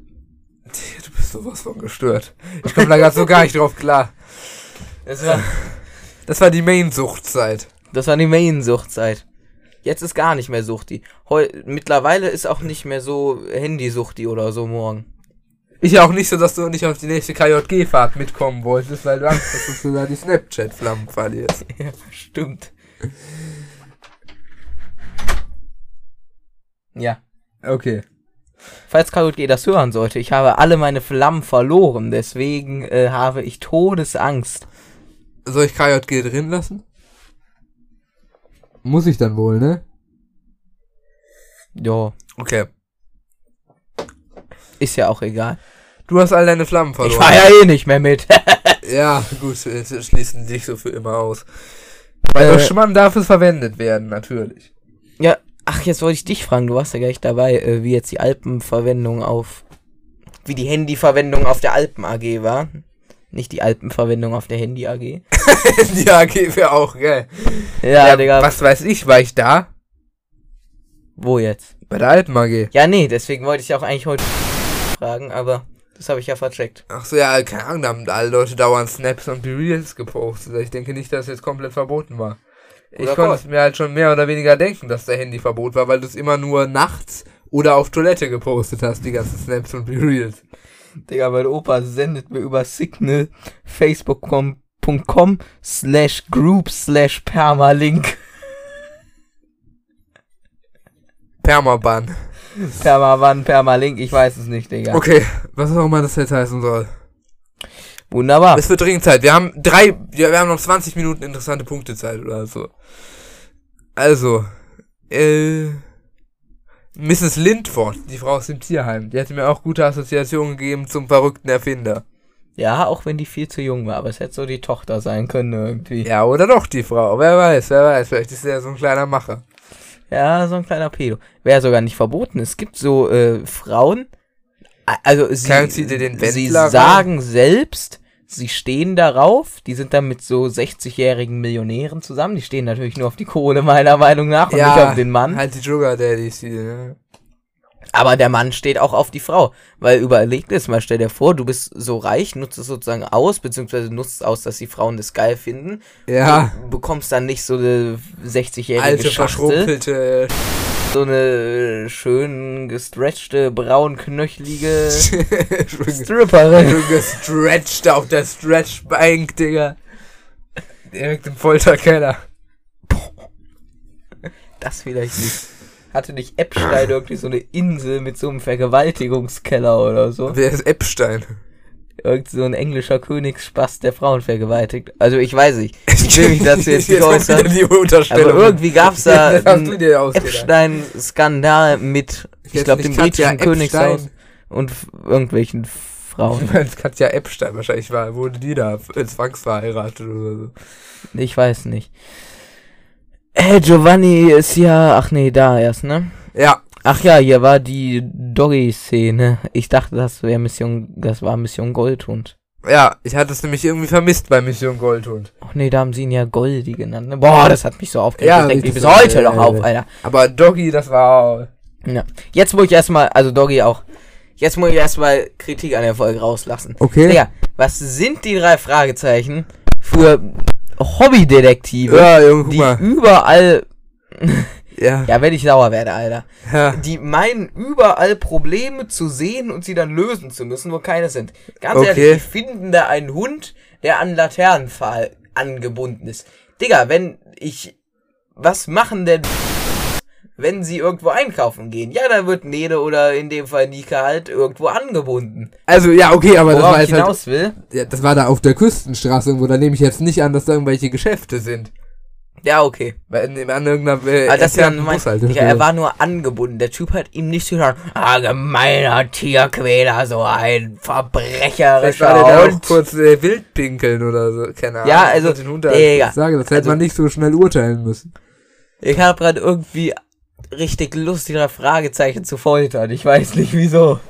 Du bist sowas von gestört. Ich komme da gerade so gar nicht drauf klar. Das war, Das war die Main-Suchtzeit. das war die Main-Suchtzeit. Jetzt ist gar nicht mehr Suchti. Heu, mittlerweile ist auch nicht mehr so Handysuchti oder so morgen. Ich ja auch nicht so, dass du nicht auf die nächste KJG-Fahrt mitkommen wolltest, weil du Angst hast, dass du da die Snapchat-Flammen verlierst. Ja, stimmt. Ja. Okay. Falls KJG das hören sollte, ich habe alle meine Flammen verloren, deswegen äh, habe ich Todesangst. Soll ich KJG drin lassen? Muss ich dann wohl, ne? Jo, Okay. Ist ja auch egal. Du hast all deine Flammen verloren. Ich war ja eh nicht mehr mit. Ja, gut, wir schließen dich so für immer aus. Bei Äh, Öschmann darf es verwendet werden, natürlich. ja, ach, jetzt wollte ich dich fragen, du warst ja gleich dabei, äh, wie jetzt die Alpenverwendung auf, wie die Handyverwendung auf der Alpen AG war. Nicht die Alpenverwendung auf der Handy AG. Die AG wäre auch geil. Ja, Digga. was weiß ich, war ich da? Wo jetzt? Bei der Alpen AG. Ja, nee, deswegen wollte ich auch eigentlich heute fragen, aber das habe ich ja vercheckt. Ach so, ja, keine Ahnung, da haben alle Leute dauernd Snaps und Reels gepostet. Ich denke nicht, dass es jetzt komplett verboten war. Ich Oder konnte voll. es mir halt schon mehr oder weniger denken, dass der Handyverbot war, weil du es immer nur nachts oder auf Toilette gepostet hast, die ganzen Snaps und Reels. Digga, mein Opa sendet mir über Signal facebook.com slash group slash permalink. Permaban. Permaban, permalink, ich weiß es nicht, Digga. Okay, was auch immer das jetzt heißen soll. Wunderbar. Es wird dringend Zeit. Wir haben drei, ja, wir haben noch 20 Minuten interessante Punktezeit oder so. Also, äh, Mrs. Lindford, die Frau aus dem Tierheim, die hatte mir auch gute Assoziationen gegeben zum verrückten Erfinder. Ja, auch wenn die viel zu jung war, aber es hätte so die Tochter sein können irgendwie. Ja, oder doch die Frau. Wer weiß, wer weiß. Vielleicht ist er so ein kleiner Macher. Ja, so ein kleiner Pedo. Wäre sogar nicht verboten. Es gibt so äh, Frauen, also sie, sie rein? sagen selbst, sie stehen darauf, die sind dann mit so 60-jährigen Millionären zusammen, die stehen natürlich nur auf die Kohle meiner Meinung nach und nicht auf den Mann. Halt die Sugar Daddies, die, ne? Aber der Mann steht auch auf die Frau. Weil überleg das mal, stell dir vor, du bist so reich, nutzt es sozusagen aus, beziehungsweise nutzt aus, dass die Frauen das geil finden. Ja. Du bekommst dann nicht so eine 60-jährige Alte, verschrumpelte. so eine schön gestretchte, braunknöchelige Stripperin. Schön gestretched auf der Stretchbank, Digga. Direkt im Folterkeller. Das vielleicht nicht. Hatte nicht Epstein irgendwie so eine Insel mit so einem Vergewaltigungskeller oder so? Wer ist Epstein? Irgend so ein englischer Königsspaß, der Frauen vergewaltigt. Also ich weiß nicht. Ich will mich dazu jetzt nicht äußern. Aber irgendwie gab's da einen. Epstein-Skandal mit, ich glaube, dem britischen Königshaus und irgendwelchen Ich Frauen. meine, Katja Epstein wahrscheinlich war, wurde die da zwangsverheiratet oder so. Ich weiß nicht. Äh, Giovanni ist ja, ach nee, da erst, ne? Ja, Ach ja, hier war die Doggy-Szene. Ich dachte, das wäre Mission, das war Mission Goldhund. ja, ich hatte es nämlich irgendwie vermisst bei Mission Goldhund. Ach nee, da haben sie ihn ja Goldi genannt. Ne? Boah, das hat mich so aufgeregt. Ja, das- bis heute noch auf, Alter. Aber Doggy, das war. Ja. Jetzt muss ich erstmal, also Doggy auch. Jetzt muss ich erstmal Kritik an der Folge rauslassen. Okay. Digga, was sind die drei Fragezeichen für Hobbydetektive, Ja, Junge, die mal. überall, Ja. ja, wenn ich sauer werde, Alter, ja. die meinen überall Probleme zu sehen und sie dann lösen zu müssen, wo keine sind. Ganz Okay. ehrlich, die finden da einen Hund, der an Laternenpfahl angebunden ist. Digga, wenn ich, was machen denn, wenn sie irgendwo einkaufen gehen? Ja, dann wird Nede oder in dem Fall Nika halt irgendwo angebunden. Also, ja, okay, aber das Worauf war ich jetzt halt, hinaus will, ja, das war da auf der Küstenstraße irgendwo. Da nehme ich jetzt nicht an, dass da irgendwelche Geschäfte sind. ja, okay. Weil an irgendeiner äh, Aber das ja entfernten mein, ja, er war nur angebunden. Der Typ hat ihm nicht gesagt, ah, gemeiner Tierquäler, so ein Vielleicht verbrecherischer war der da auch Hund. kurz äh, wildpinkeln oder so. Keine Ahnung. Ja, also, Den Hund da- Digga, ich sage, das hätte also- man nicht so schnell urteilen müssen. Ich habe gerade irgendwie richtig Lust, die drei Fragezeichen zu foltern. Ich weiß nicht wieso.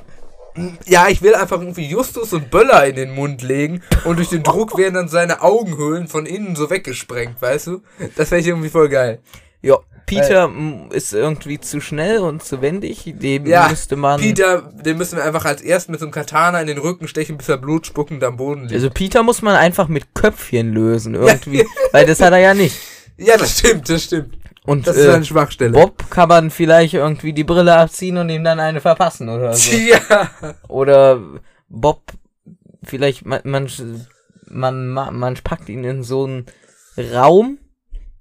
Ja, ich will einfach irgendwie Justus und Böller in den Mund legen und durch den Druck werden dann seine Augenhöhlen von innen so weggesprengt, weißt du? Das wäre irgendwie voll geil. Ja, Peter m, ist irgendwie zu schnell und zu wendig. Dem Ja, müsste man. Peter, den müssen wir einfach als erst mit so einem Katana in den Rücken stechen, bis er blutspuckend am Boden liegt. Also Peter muss man einfach mit Köpfchen lösen irgendwie, weil das hat er ja nicht. ja, das stimmt, das stimmt. Und Das ist äh, eine Schwachstelle. Bob kann man vielleicht irgendwie die Brille abziehen und ihm dann eine verpassen oder so. Ja. Oder Bob, vielleicht man, man, man, man, packt ihn in so einen Raum,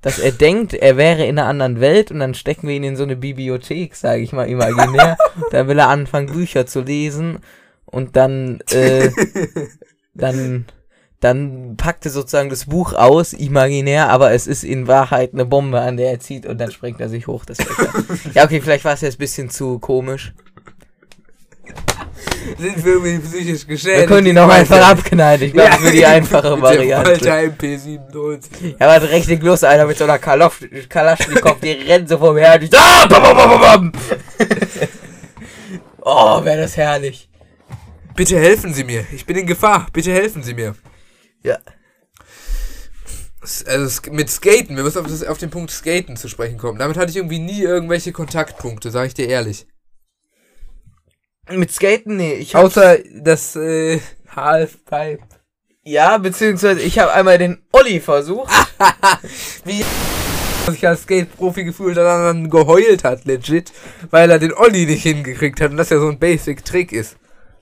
dass er denkt, er wäre in einer anderen Welt und dann stecken wir ihn in so eine Bibliothek, sage ich mal imaginär. da will er anfangen, Bücher zu lesen und dann, äh, dann dann packt er sozusagen das Buch aus, imaginär, aber es ist in Wahrheit eine Bombe, an der er zieht und dann springt er sich hoch. Das ja, okay, vielleicht war es jetzt ein bisschen zu komisch. Sind wir irgendwie psychisch Wir geschädigt? können ihn auch einfach abknallen. Ich glaube, das wäre die einfache Variante. Alter MP97. Ja, aber richtig los, einer mit so einer Kalof Kalaschnikow, die rennt so vor mir her und ich, ah, bam, bam, bam. Oh, wäre das herrlich. Bitte helfen Sie mir. Ich bin in Gefahr. Bitte helfen Sie mir. Ja. Also mit Skaten, wir müssen auf, das, auf den Punkt Skaten zu sprechen kommen. Damit hatte ich irgendwie nie irgendwelche Kontaktpunkte, sag ich dir ehrlich. Mit Skaten, nee, ich hab, Außer das äh, Halfpipe. ja, beziehungsweise ich habe einmal den Olli versucht. Was sich als Skate-Profi gefühlt hat, dann geheult hat, legit, weil er den Olli nicht hingekriegt hat und das ja so ein Basic-Trick ist.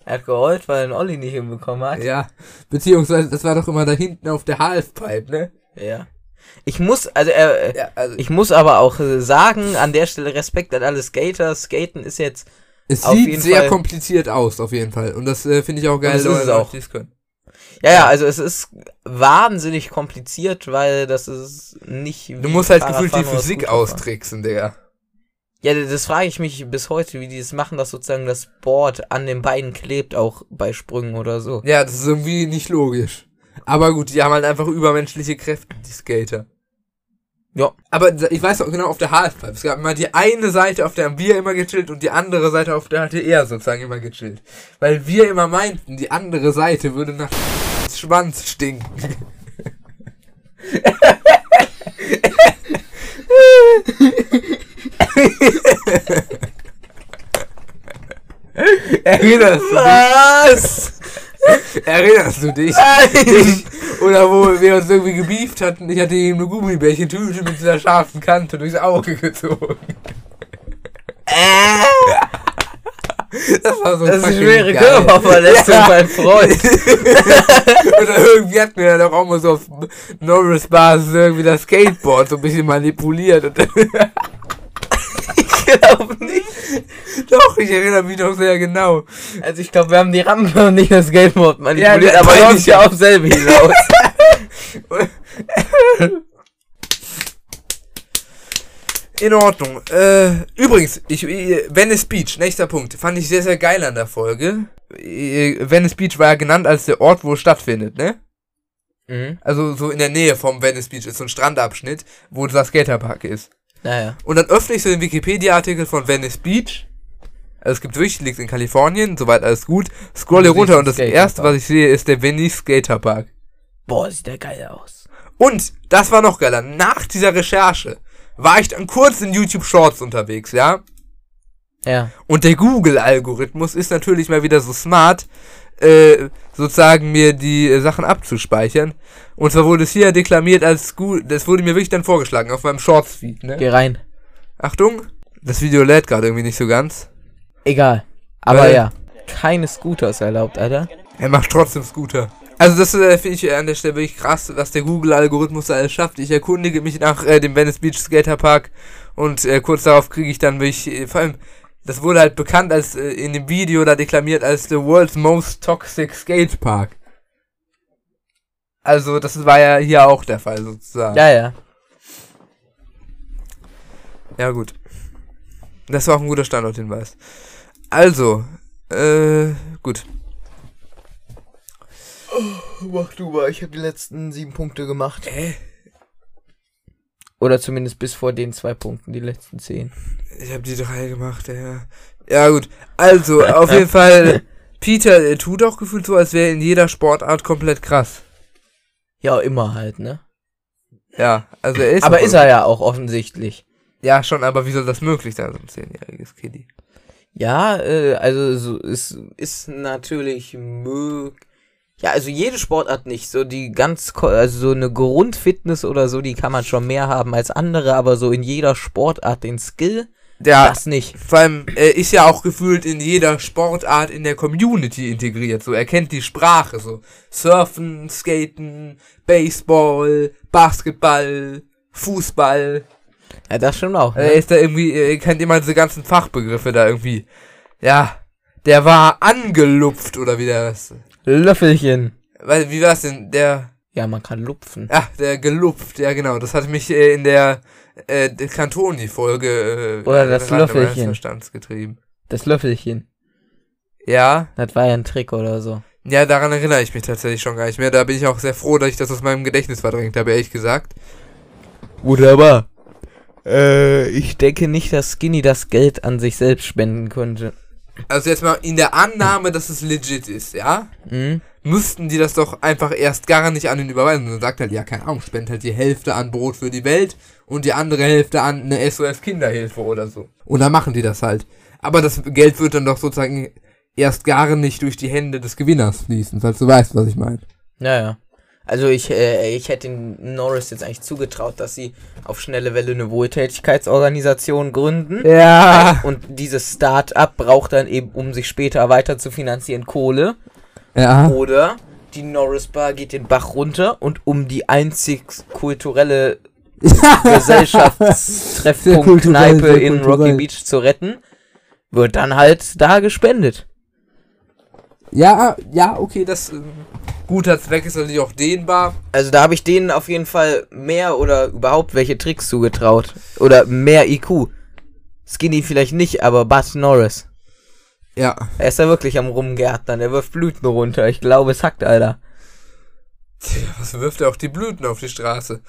Er hat geheult, weil er den Olli nicht hinbekommen hat. Ja, beziehungsweise das war doch immer da hinten auf der Halfpipe, ne? Ja. Ich muss, also er, Ja, also ich muss aber auch äh, sagen, an der Stelle Respekt an alle Skater. Skaten ist jetzt, es auf sieht sehr Fall- kompliziert aus, auf jeden Fall. Und das äh, finde ich auch geil, das ist es auch. die es können. ja, ja, also es ist wahnsinnig kompliziert, weil das ist nicht. Du musst halt gefühlt die Physik austricksen, Digga. Ja, das frage ich mich bis heute, wie die das machen, dass sozusagen das Board an den Beinen klebt, auch bei Sprüngen oder so. Ja, das ist irgendwie nicht logisch. Aber gut, die haben halt einfach übermenschliche Kräfte, die Skater. Ja. Aber ich weiß auch genau, auf der Halfpipe, es gab immer die eine Seite, auf der haben wir immer gechillt und die andere Seite, auf der hatte er sozusagen immer gechillt. Weil wir immer meinten, die andere Seite würde nach Schwanz stinken. Erinnerst du Was? dich? Erinnerst du dich? Nein! Oder wo wir uns irgendwie gebieft hatten, ich hatte ihm eine Gummibärchentüte mit dieser scharfen Kante durchs Auge gezogen. Das war so Das ist eine schwere geil. Körperverletzung, Ja. mein Freund. Oder irgendwie hat mir dann auch mal so auf Norris-Basis irgendwie das Skateboard so ein bisschen manipuliert. Ich glaube nicht. Doch, ich erinnere mich noch sehr genau. Also ich glaube, wir haben die Rampe und nicht das Skateboard manipuliert, Ja, aber meine läuft ich ja ja. auf selbe hinaus. In Ordnung. Äh, übrigens, ich, äh, Venice Beach, nächster Punkt, fand ich sehr, sehr geil an der Folge. Äh, Venice Beach war ja genannt als der Ort, wo es stattfindet, ne? mhm. Also so in der Nähe vom Venice Beach ist so ein Strandabschnitt, wo dieser Skaterpark ist. Naja. Und dann öffne ich so den Wikipedia-Artikel von Venice Beach. Also es gibt wirklich, liegt in Kalifornien, soweit alles gut. Scrolle Und du runter und das erste, was ich sehe, ist der Venice Skaterpark. Boah, sieht der geil aus. Und, das war noch geiler, nach dieser Recherche war ich dann kurz in YouTube Shorts unterwegs, ja? Ja. Und der Google-Algorithmus ist natürlich mal wieder so smart, äh, sozusagen mir die äh, Sachen abzuspeichern. Und zwar wurde es hier deklamiert als gut, das wurde mir wirklich dann vorgeschlagen auf meinem Shorts-Feed, ne? Geh rein. Achtung, das Video lädt gerade irgendwie nicht so ganz. Egal. Aber Weil- ja. Keine Scooters erlaubt, Alter. Er macht trotzdem Scooter. Also das äh, finde ich an der Stelle wirklich krass, was der Google-Algorithmus da alles schafft. Ich erkundige mich nach äh, dem Venice Beach Skaterpark und äh, kurz darauf kriege ich dann wirklich, äh, vor allem, das wurde halt bekannt als äh, in dem Video da deklamiert als the world's most toxic skate park. Also das war ja hier auch der Fall sozusagen. Ja, ja. Ja, gut. Das war auch ein guter Standorthinweis. Also, äh, gut. Mach du mal, ich habe die letzten sieben Punkte gemacht. Äh, Oder zumindest bis vor den zwei Punkten, die letzten zehn. ich habe die drei gemacht, ja. Ja, gut. Also, auf jeden Fall, Peter äh, tut auch gefühlt so, als wäre in jeder Sportart komplett krass. Ja, immer halt, ne? Ja, also er ist. Aber ist er ja auch offensichtlich. Ja, schon, aber wie soll das möglich sein, so ein zehnjähriges Kitty? Ja, äh, also so, es ist natürlich möglich. Ja, also jede Sportart nicht. So die ganz, also so eine Grundfitness oder so, die kann man schon mehr haben als andere, aber so in jeder Sportart den Skill, Ja, das nicht. vor allem, er ist ja auch gefühlt in jeder Sportart in der Community integriert. So, er kennt die Sprache, so. Surfen, Skaten, Baseball, Basketball, Fußball. Ja, das schon auch. Er Ne? ist da irgendwie, er kennt immer diese ganzen Fachbegriffe da irgendwie. Ja, der war angelupft oder wie der das. Löffelchen. Weil, wie war's denn? Der, Ja, man kann lupfen. ach, der gelupft, ja genau. Das hat mich äh, in der, äh, der Cantoni-Folge, äh, Oder das Löffelchen. Verstands getrieben. Das Löffelchen. Ja, Das war ja ein Trick oder so. ja, daran erinnere ich mich tatsächlich schon gar nicht mehr. Da bin ich auch sehr froh, dass ich das aus meinem Gedächtnis verdrängt habe, ehrlich gesagt. Wunderbar. Äh, ich denke nicht, dass Skinny das Geld an sich selbst spenden könnte. Also jetzt mal in der Annahme, dass es legit ist, ja? Hm? müssten die das doch einfach erst gar nicht an ihn überweisen. Und dann sagt halt, ja, keine Ahnung, spend halt die Hälfte an Brot für die Welt und die andere Hälfte an eine SOS Kinderhilfe oder so. Und dann machen die das halt. Aber das Geld wird dann doch sozusagen erst gar nicht durch die Hände des Gewinners fließen, falls du weißt, was ich meine. Ja, ja. Also ich, äh, ich hätte den Norris jetzt eigentlich zugetraut, dass sie auf schnelle Welle eine Wohltätigkeitsorganisation gründen. Ja. Und dieses Start-up braucht dann eben, um sich später weiter zu finanzieren, Kohle. Ja. Oder die Norris Bar geht den Bach runter und um die einzig kulturelle Sehr Gesellschaftstreffpunkt kulturell, Kneipe sehr in. Rocky Beach zu retten, wird dann halt da gespendet. Ja, ja, okay, das ähm, guter Zweck ist natürlich auch dehnbar. Also da habe ich denen auf jeden Fall mehr oder überhaupt welche Tricks zugetraut. Oder mehr IQ. Skinny vielleicht nicht, aber Bud Norris. Ja. Er ist da wirklich am Rumgärtnern. Er wirft Blüten runter. Ich glaube, es hackt, Alter. Tja, was wirft er auch die Blüten auf die Straße?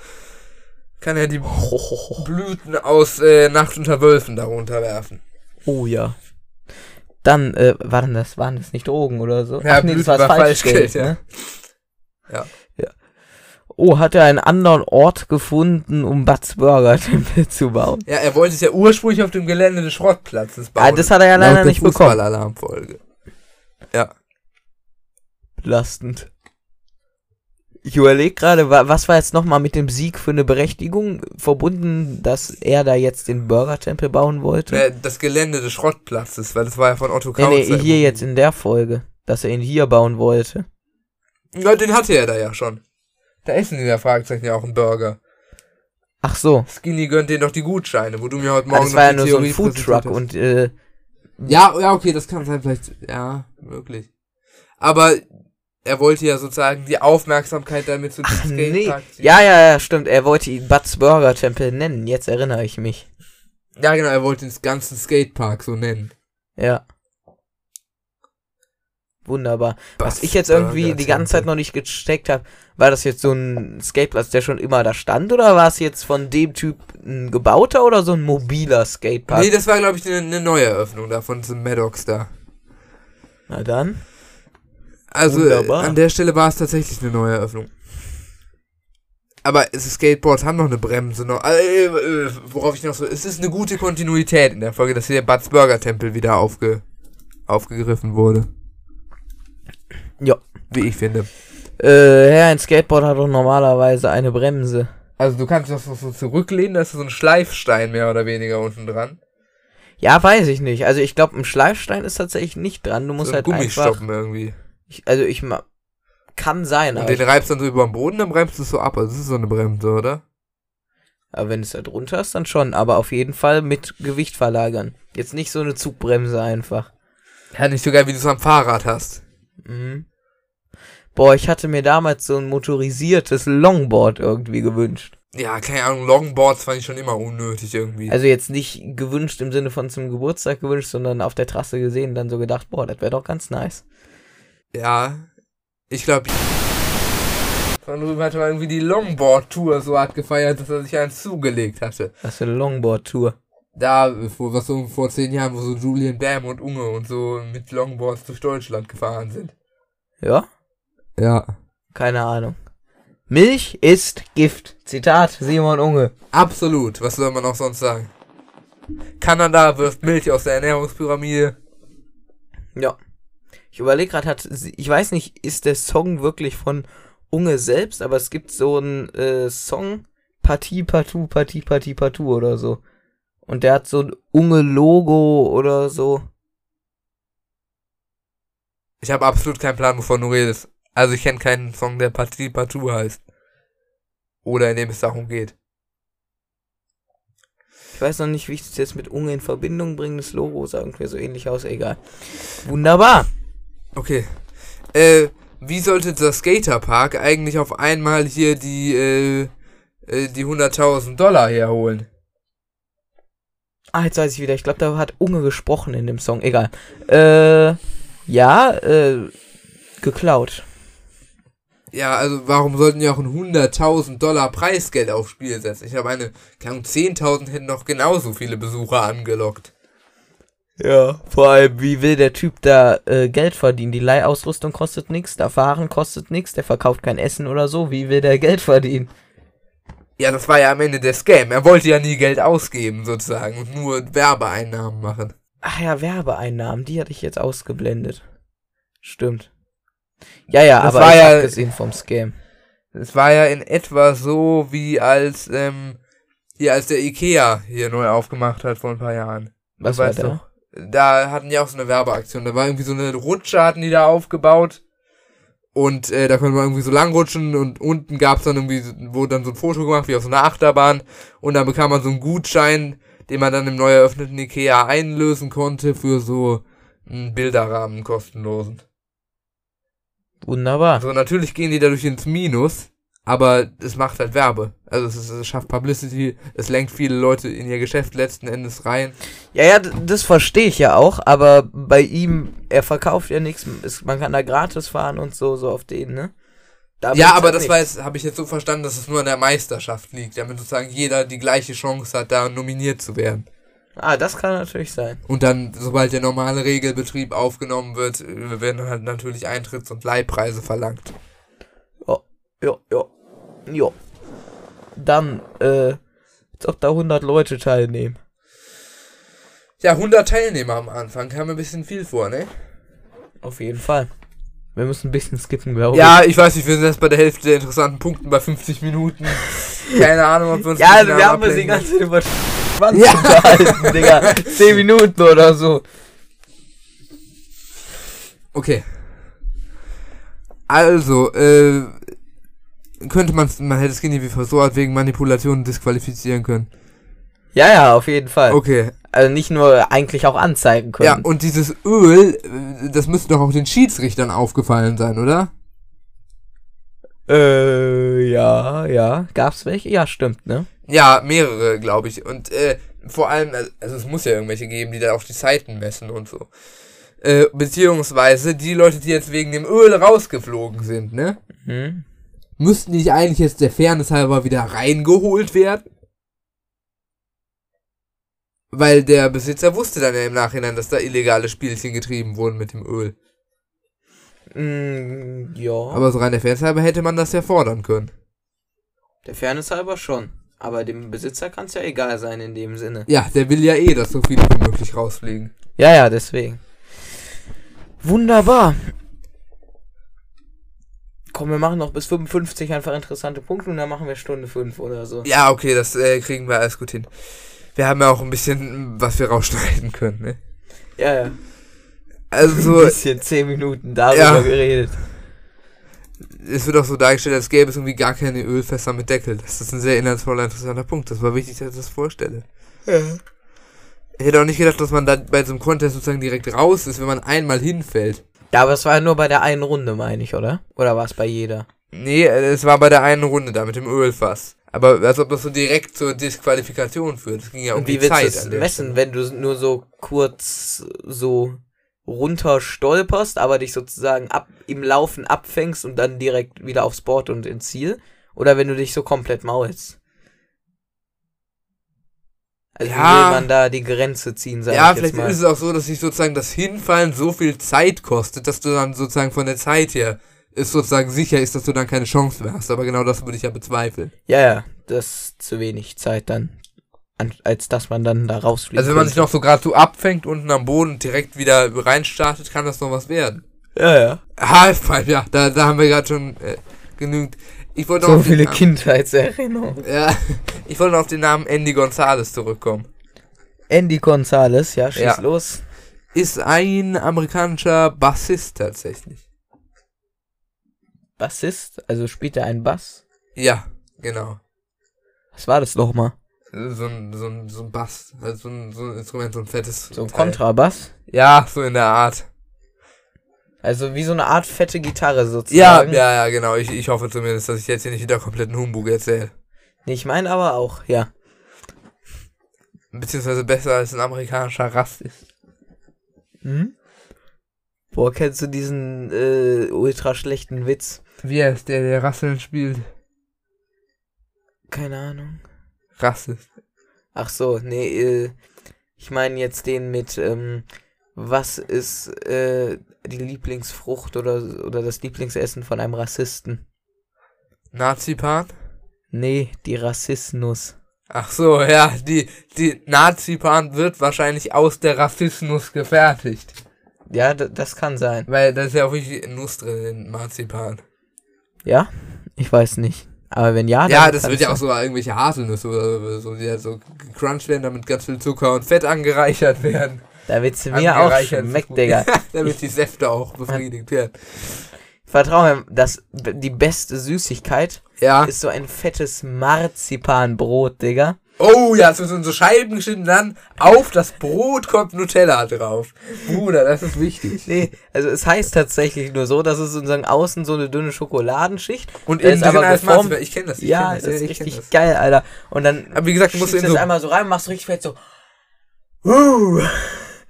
Kann er die Blüten aus äh, Nacht unter Wölfen darunter werfen? Oh ja. Dann, äh, waren das, waren das nicht Drogen oder so? Ja, Ach nee, das war war Falschgeld, Falschgeld, ja. ne? Ja. ja. Oh, hat er einen anderen Ort gefunden, um Butts Burger Tempel zu bauen? Ja, er wollte es ja ursprünglich auf dem Gelände des Schrottplatzes bauen. Ah, das hat er ja leider nicht bekommen. Ja. Belastend. Ich überlege gerade, wa was war jetzt nochmal mit dem Sieg für eine Berechtigung verbunden, dass er da jetzt den Burger-Tempel bauen wollte? Äh, Das Gelände des Schrottplatzes, weil das war ja von Otto nee, Kautz. nee, hier jetzt in der Folge, dass er ihn hier bauen wollte. Ja, den hatte er da ja schon. Da essen die der Fragezeichen ja auch einen Burger. Ach so. Skinny gönnt denen doch die Gutscheine, wo du mir heute Ah, Morgen das war ja nur so ein Theorie Foodtruck und äh, Ja, ja, okay, das kann sein, vielleicht, ja, wirklich. Aber er wollte ja sozusagen die Aufmerksamkeit damit zu Ach nee. Ziehen. Ja, ja, ja, stimmt. Er wollte ihn Butts Burger Tempel nennen. Jetzt erinnere ich mich. Ja, genau, er wollte den ganzen Skatepark so nennen. Ja. Wunderbar. Was ich jetzt irgendwie die ganze. Zeit noch nicht gesteckt habe, war das jetzt so ein Skateplatz, der schon immer da stand, oder war es jetzt von dem Typ ein gebauter oder so ein mobiler Skatepark? Nee, das war, glaube ich, eine, eine neue Eröffnung da von diesem Maddox da. Na dann. Also Wunderbar. an der Stelle war es tatsächlich eine neue Eröffnung. Aber es Skateboards haben noch eine Bremse noch. Äh, äh, worauf ich noch so. Es ist eine gute Kontinuität in der Folge, dass hier der Butts Burger Tempel wieder aufge, aufgegriffen wurde. Ja. Wie ich finde. Äh, ja, ein Skateboard hat doch normalerweise eine Bremse. Also du kannst das so, so zurücklehnen, da ist so ein Schleifstein mehr oder weniger unten dran. Ja, weiß ich nicht. Also ich glaube, ein Schleifstein ist tatsächlich nicht dran. Du musst so ein halt einfach. Gummistoppen irgendwie. Ich, also ich ma kann sein, Und aber, den reibst dann so über den Boden, dann bremst du es so ab. Also das ist so eine Bremse, oder? aber wenn es da drunter ist, dann schon. Aber auf jeden Fall mit Gewicht verlagern. Jetzt nicht so eine Zugbremse einfach. Ja, nicht so geil, wie du es am Fahrrad hast. Mhm. Boah, ich hatte mir damals so ein motorisiertes Longboard irgendwie gewünscht. Ja, keine Ahnung, Longboards fand ich schon immer unnötig irgendwie. Also jetzt nicht gewünscht im Sinne von zum Geburtstag gewünscht, sondern auf der Trasse gesehen, dann so gedacht, boah, das wäre doch ganz nice. Ja, ich glaube, von drüben hatte man irgendwie die Longboard-Tour so hart gefeiert, dass er sich eins zugelegt hatte. Was für eine Longboard-Tour. Da, vor, was so vor zehn Jahren, wo so Julian Bam und Unge und so mit Longboards durch Deutschland gefahren sind. Ja? Ja. Keine Ahnung. Milch ist Gift. Zitat Simon Unge. Absolut, was soll man auch sonst sagen? Kanada wirft Milch aus der Ernährungspyramide. Ja. Ich überlege gerade, hat, ich weiß nicht, ist der Song wirklich von Unge selbst, aber es gibt so einen äh, Song, Partie, Partout, Partie, Partie, Partout oder so. Und der hat so ein Unge-Logo oder so. Ich habe absolut keinen Plan, wovon du redest. Also ich kenne keinen Song, der Partie Partout heißt. Oder in dem es darum geht. Ich weiß noch nicht, wie ich das jetzt mit Unge in Verbindung bringe. Das Logo sah irgendwie so ähnlich aus, egal. Wunderbar. Okay. Äh, wie sollte der Skaterpark eigentlich auf einmal hier die, äh, äh, die 100.000 Dollar herholen? Ah, jetzt weiß ich wieder. Ich glaube, da hat Unge gesprochen in dem Song. Egal. Äh, ja, äh, geklaut. Ja, also warum sollten die auch ein 100.000 Dollar Preisgeld aufs Spiel setzen? Ich habe eine, keine Ahnung, 10.000 hätten noch genauso viele Besucher angelockt. Ja, vor allem, wie will der Typ da äh, Geld verdienen? Die Leihausrüstung kostet nichts, der Fahren kostet nichts, der verkauft kein Essen oder so. Wie will der Geld verdienen? Ja, das war ja am Ende der Scam. Er wollte ja nie Geld ausgeben, sozusagen, und nur Werbeeinnahmen machen. Ach ja, Werbeeinnahmen, die hatte ich jetzt ausgeblendet. Stimmt. Ja, ja, Das aber war ich ja- hab gesehen vom Scam. Es war ja in etwa so, wie als, ähm, hier, als der Ikea hier neu aufgemacht hat vor ein paar Jahren. Was Du war da? doch. Da hatten die auch so eine Werbeaktion. Da war irgendwie so eine Rutsche, hatten die da aufgebaut. Und äh, da konnte man irgendwie so lang rutschen und unten gab's dann irgendwie, wurde dann so ein Foto gemacht, wie auf so einer Achterbahn. Und dann bekam man so einen Gutschein, den man dann im neu eröffneten Ikea einlösen konnte für so einen Bilderrahmen kostenlosen. Wunderbar. Also natürlich gehen die dadurch ins Minus, aber es macht halt Werbe. Also es, ist, es schafft Publicity, es lenkt viele Leute in ihr Geschäft letzten Endes rein. Ja, ja, das verstehe ich ja auch, aber bei ihm, er verkauft ja nichts, man kann da gratis fahren und so, so auf den, ne? Da ja, aber halt das war nichts. jetzt, habe ich jetzt so verstanden, dass es nur an der Meisterschaft liegt, damit sozusagen jeder die gleiche Chance hat, da nominiert zu werden. Ah, das kann natürlich sein. Und dann, sobald der normale Regelbetrieb aufgenommen wird, äh, werden halt natürlich Eintritts- und Leihpreise verlangt. Ja, ja, ja. Ja. Dann, äh, als ob da 100 Leute teilnehmen. Ja, 100 Teilnehmer am Anfang, kam mir ein bisschen viel vor, ne? Auf jeden Fall. Wir müssen ein bisschen skippen, glaube Ja, ich weiß nicht, wir sind jetzt bei der Hälfte der interessanten Punkten bei 50 Minuten. Keine Ahnung, ob wir uns ich. Ja, bisschen wir haben uns die ganze Zeit über Schwanz Ja. unterhalten, Digga. 10 Minuten oder so. Okay. Also, äh, könnte man, man hätte Skinny wie versorgt wegen Manipulation disqualifizieren können. Ja, ja, auf jeden Fall. Okay. Also nicht nur eigentlich auch anzeigen können. Ja, und dieses Öl, äh, das müsste doch auch den Schiedsrichtern aufgefallen sein, oder? Äh, ja, ja. Gab's welche? Ja, stimmt, ne? Ja, mehrere, glaube ich. Und äh, vor allem, also es muss ja irgendwelche geben, die da auch die Zeiten messen und so. Äh, beziehungsweise die Leute, die jetzt wegen dem Öl rausgeflogen sind, ne? Hm? Müssten nicht eigentlich jetzt der Fairness halber wieder reingeholt werden? Weil der Besitzer wusste dann ja im Nachhinein, dass da illegale Spielchen getrieben wurden mit dem Öl. Mm, ja. Aber so rein der Fairness halber hätte man das ja fordern können. der Fairness halber schon. Aber dem Besitzer kann es ja egal sein in dem Sinne. Ja, der will ja eh, dass so viele wie möglich rausfliegen. Ja, ja, deswegen. Wunderbar. Komm, wir machen noch bis 55 einfach interessante Punkte und dann machen wir Stunde 5 oder so. Ja, okay, das äh, kriegen wir alles gut hin. Wir haben ja auch ein bisschen, was wir rausschneiden können, ne? Ja, ja. Also Ein bisschen 10 Minuten darüber Ja. geredet. es wird auch so dargestellt, als gäbe es irgendwie gar keine Ölfässer mit Deckel. Das ist ein sehr inhaltsvoller, interessanter Punkt. Das war wichtig, dass ich das vorstelle. Ich hätte auch nicht gedacht, dass man da bei so einem Contest sozusagen direkt raus ist, wenn man einmal hinfällt. Ja, aber es war ja nur bei der einen Runde, meine ich, oder? Oder war es bei jeder? Nee, äh, es war bei der einen Runde da mit dem Ölfass. Aber als ob das so direkt zur Disqualifikation führt. Es ging ja um Und die wie willst Zeit du messen, wenn du nur so kurz so runter stolperst, aber dich sozusagen ab, im Laufen abfängst und dann direkt wieder aufs Board und ins Ziel? Oder wenn du dich so komplett maulst? Also wie Ja. will man da die Grenze ziehen, sag Ja, vielleicht mal. ist es auch so, dass sich sozusagen das Hinfallen so viel Zeit kostet, dass du dann sozusagen von der Zeit her es sozusagen sicher ist, dass du dann keine Chance mehr hast. Aber genau das würde ich ja bezweifeln. Ja, ja, das ist zu wenig Zeit dann, an, als dass man dann da rausfliegt. Also wenn man sich noch so gerade so abfängt unten am Boden direkt wieder reinstartet, kann das noch was werden. Ja, ja. Halfpipe, ja, da, da haben wir gerade schon äh, genügend. Ich wollte noch So viele Namen- Kindheitserinnerungen. Ja, ich wollte noch auf den Namen Andy Gonzalez zurückkommen. Andy Gonzalez, ja, schieß Ja. los. Ist ein amerikanischer Bassist tatsächlich. Bassist, also spielt er einen Bass? Ja, genau. Was war das nochmal? So ein, so ein, so ein Bass, also so ein, so ein Instrument, so ein fettes. So ein Teil. Kontrabass? Ja, so in der Art. Also wie so eine Art fette Gitarre Ja, sozusagen. ja, ja, genau. Ich, ich hoffe zumindest, dass ich jetzt hier nicht wieder kompletten Humbug erzähle. Nee, ich meine aber auch, ja. Beziehungsweise besser als ein amerikanischer Rast ist. Hm? Boah, kennst du diesen äh, ultra schlechten Witz? Wie heißt der, der Rasseln spielt? Keine Ahnung. Rassist. Ach so, nee, äh, ich meine jetzt den mit, ähm, was ist äh, die Lieblingsfrucht oder, oder das Lieblingsessen von einem Rassisten? Nazi-Pan? Nee, die Rassismus. Ach so, ja, die, die Nazi-Pan wird wahrscheinlich aus der Rassismus gefertigt. Ja, das kann sein. Weil da ist ja auch wirklich Nuss drin in Marzipan. Ja? Ich weiß nicht. Aber wenn ja, Ja, dann das kann wird ja auch so irgendwelche Haselnüsse oder so, die ja so gecrunched werden, damit ganz viel Zucker und Fett angereichert werden. Da wird's mir auch schmeckt, Digga. damit die Säfte auch befriedigt werden. Vertrau mir, das, die beste Süßigkeit Ja. ist so ein fettes Marzipanbrot, Digga. Oh ja, es wird so so Scheiben geschnitten, dann auf das Brot kommt Nutella drauf. Bruder, das ist wichtig. Nee, also es heißt tatsächlich nur so, dass es sozusagen außen so eine dünne Schokoladenschicht. Und innen drin als geformt- Marzipan. Ich kenne das. Ich Ja, kenn das das, ist richtig das. geil, Alter. Und dann Aber wie gesagt, du musst du so. das einmal so rein, machst richtig fett so. Uh.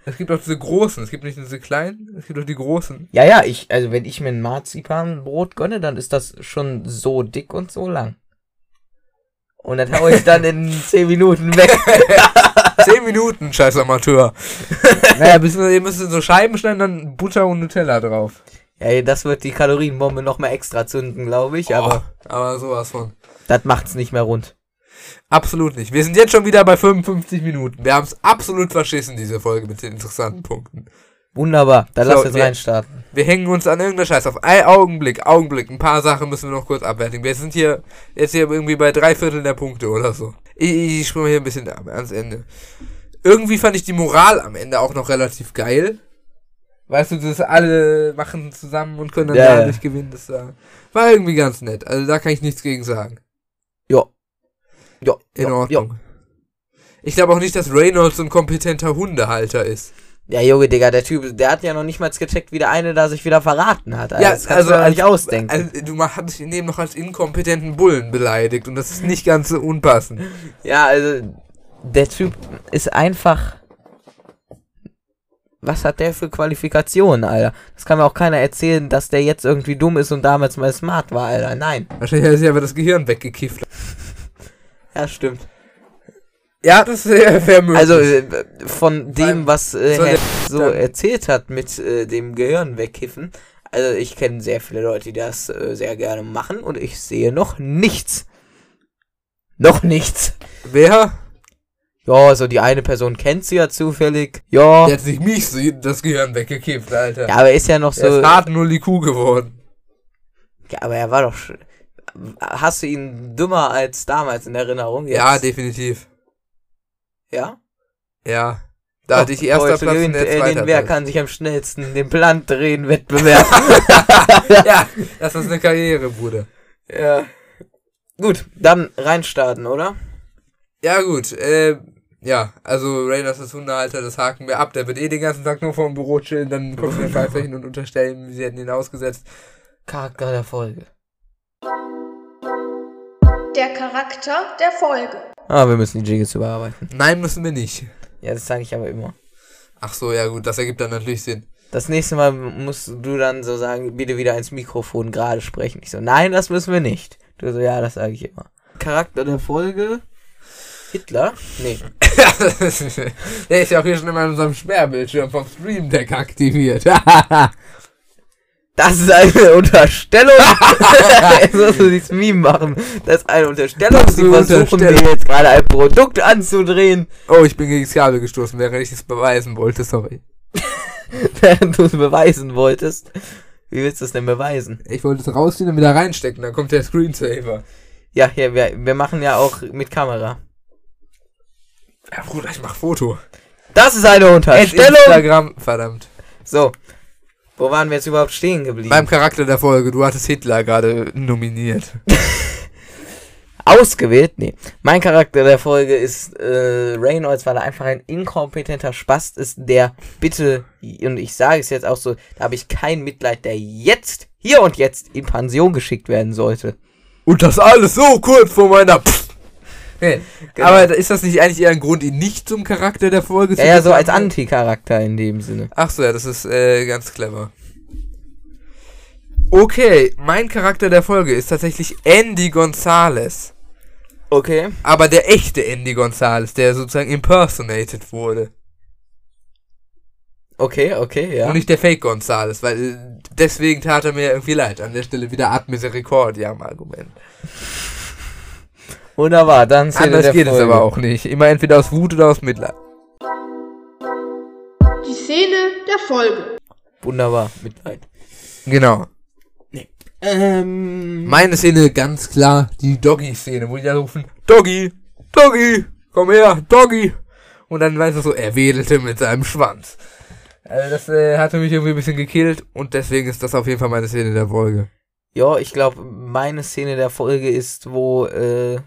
Es gibt auch diese großen, es gibt nicht diese kleinen, es gibt auch die großen. Ja, ja, ich, also wenn ich mir ein Marzipanbrot gönne, dann ist das schon so dick und so lang. Und das hau ich dann in 10 Minuten weg. Zehn Minuten, scheiß Amateur. naja, bis ihr müsst in so Scheiben schneiden, dann Butter und Nutella drauf. Ja, das wird die Kalorienbombe noch mal extra zünden, glaube ich, aber Oh, aber sowas von. das macht's nicht mehr rund. Absolut nicht. Wir sind jetzt schon wieder bei 55 Minuten. Wir haben es absolut verschissen, diese Folge mit den interessanten Punkten. Wunderbar, dann So, lass jetzt wir- reinstarten. Wir hängen uns an irgendeiner Scheiß auf. Ein Augenblick, Augenblick. Ein paar Sachen müssen wir noch kurz abwerten. Wir sind hier jetzt hier irgendwie bei drei Viertel der Punkte oder so. Ich, ich springe hier ein bisschen ab, ans Ende. Irgendwie fand ich die Moral am Ende auch noch relativ geil. Weißt du, das alle machen zusammen und können dann ja. dadurch gewinnen. Das war, war irgendwie ganz nett. Also da kann ich nichts gegen sagen. Ja. Ja, In ja, Ordnung. Ich glaube auch nicht, dass Reynolds so ein kompetenter Hundehalter ist. Ja, Junge, Digga, der Typ, der hat ja noch nicht mal gecheckt, wie der eine da sich wieder verraten hat. Alter. das kannst du ja nicht ausdenken. Also, du hast dich in dem noch als inkompetenten Bullen beleidigt und das ist nicht ganz so unpassend. ja, also, der Typ ist einfach. Was hat der für Qualifikationen, Alter? Das kann mir auch keiner erzählen, dass der jetzt irgendwie dumm ist und damals mal smart war, Alter. Nein. Wahrscheinlich hat er sich aber das Gehirn weggekifft. Ja, stimmt. Ja, das wäre wär möglich. Also, äh, von dem, was äh, soll Herr so erzählt hat mit äh, dem Gehirn wegkiffen, also ich kenne sehr viele Leute, die das äh, sehr gerne machen und ich sehe noch nichts. Noch nichts. Wer? Ja, so die eine Person kennt sie ja zufällig. Ja. Hat sich mich so das Gehirn weggekifft, Alter. Ja, aber er ist ja noch Er so. ist hart nur die Kuh geworden. Ja, aber er war doch. Hast du ihn dümmer als damals in Erinnerung? Jetzt? Ja, definitiv. Ja? Ja. Da hatte ich erster Platz und der er zweiter den Wer kann sich am schnellsten den Plan drehen Wettbewerb. ja, das ist eine Karriere, Bruder. ja. Gut, dann reinstarten, oder? Ja, gut. Äh, ja, also Raiders ist Hundehalter, das haken wir ab. Der wird eh den ganzen Tag nur vor dem Büro chillen, dann kommen wir Pfeifer hin und unterstellen, sie hätten ihn ausgesetzt. Charakter der Folge. Der Charakter der Folge. Ah, wir müssen die Jiggles überarbeiten. Nein, müssen wir nicht. Ja, das sage ich aber immer. Ach so, ja gut, das ergibt dann natürlich Sinn. Das nächste Mal musst du dann so sagen, bitte wieder ins Mikrofon gerade sprechen. Ich so, nein, das müssen wir nicht. Du so, ja, das sage ich immer. Charakter der Folge? Hitler? Nee. Der ist ja auch hier schon immer in unserem Sperrbildschirm vom Stream Deck aktiviert. Das ist eine Unterstellung. Jetzt musst du dieses Meme machen. Das ist eine Unterstellung. Das Sie versuchen mir jetzt gerade ein Produkt anzudrehen, oh, ich bin gegen das Kabel gestoßen, während ich es beweisen wollte, sorry. während du es beweisen wolltest. Wie willst du es denn beweisen? Ich wollte es rausziehen und wieder reinstecken, dann kommt der Screensaver. Ja, hier, wir, wir machen ja auch mit Kamera. Ja, Bruder, ich mach Foto. Das ist eine Unterstellung. Instagram, verdammt. So. Wo waren wir jetzt überhaupt stehen geblieben? Beim Charakter der Folge, du hattest Hitler gerade nominiert. ausgewählt. Nee, mein Charakter der Folge ist äh, Reynolds, weil er einfach ein inkompetenter Spast ist, der bitte, und ich sage es jetzt auch so, da habe ich kein Mitleid, der jetzt, hier und jetzt in Pension geschickt werden sollte. Und das alles so kurz vor meiner. Pff. Genau. Aber ist das nicht eigentlich eher ein Grund, ihn nicht zum Charakter der Folge Ja, ja, so als? Anti-Charakter in dem Sinne. Ach so, ja, das ist äh, ganz clever. Okay, mein Charakter der Folge ist tatsächlich Andy Gonzalez. Okay. Aber der echte Andy Gonzalez, der sozusagen impersonated wurde. Okay, okay, ja. Und nicht der Fake Gonzalez, weil deswegen tat er mir irgendwie leid. An der Stelle wieder Ad Misericordia am Argument. Wunderbar, dann Szene Anders der geht Folge. es aber auch nicht. Immer entweder aus Wut oder aus Mitleid. Die Szene der Folge. Wunderbar, Mitleid. Genau. Ähm, Meine Szene ganz klar die Doggy-Szene, wo die da rufen, Doggy, Doggy, komm her, Doggy. Und dann weißt du so, er wedelte mit seinem Schwanz. Also das äh, hatte mich irgendwie ein bisschen gekillt und deswegen ist das auf jeden Fall meine Szene der Folge. ja, ich glaube, meine Szene der Folge ist, wo äh,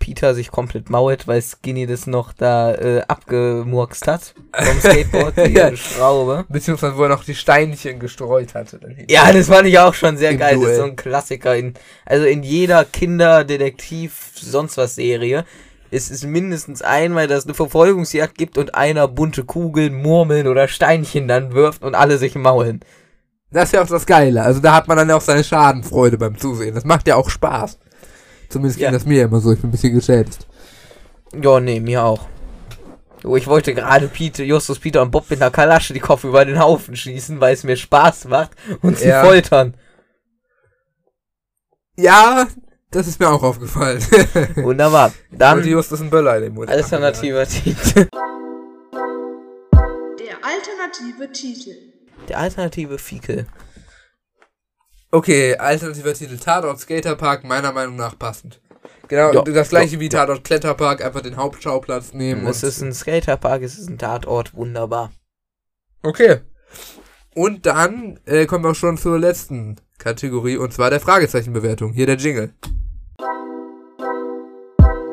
Peter sich komplett mault, weil Skinny das noch da äh, abgemurkst hat vom Skateboard, die Ja. Schraube. Beziehungsweise wo er noch die Steinchen gestreut hatte. Ja, das fand ich auch schon sehr geil. Das ist so Duell. ein Klassiker. In, also in jeder Kinderdetektiv sonst was Serie ist es mindestens einmal, dass es eine Verfolgungsjagd gibt und einer bunte Kugeln, Murmeln oder Steinchen dann wirft und alle sich maulen. Das ist ja auch das Geile. Also da hat man dann auch seine Schadenfreude beim Zusehen. Das macht ja auch Spaß. Zumindest ging Ja. das mir immer so. Ich bin ein bisschen geschädigt. Ja, nee, mir auch. Oh, ich wollte gerade Peter, Justus, Peter und Bob mit einer Kalasche die Kopf über den Haufen schießen, weil es mir Spaß macht und sie Ja. foltern. Ja, das ist mir auch aufgefallen. Wunderbar. Und Dann Justus ein Böller in den Mund. alternativer Titel. Der alternative Titel. Der alternative Fiekel. Okay, alternativer Titel Tatort Skaterpark, meiner Meinung nach passend. Genau, Ja, das gleiche ja, wie Tatort Kletterpark, einfach den Hauptschauplatz nehmen. Es ist ein Skaterpark, es ist ein Tatort, wunderbar. okay. Und dann äh, kommen wir auch schon zur letzten Kategorie, und zwar der Fragezeichenbewertung. Hier der Jingle.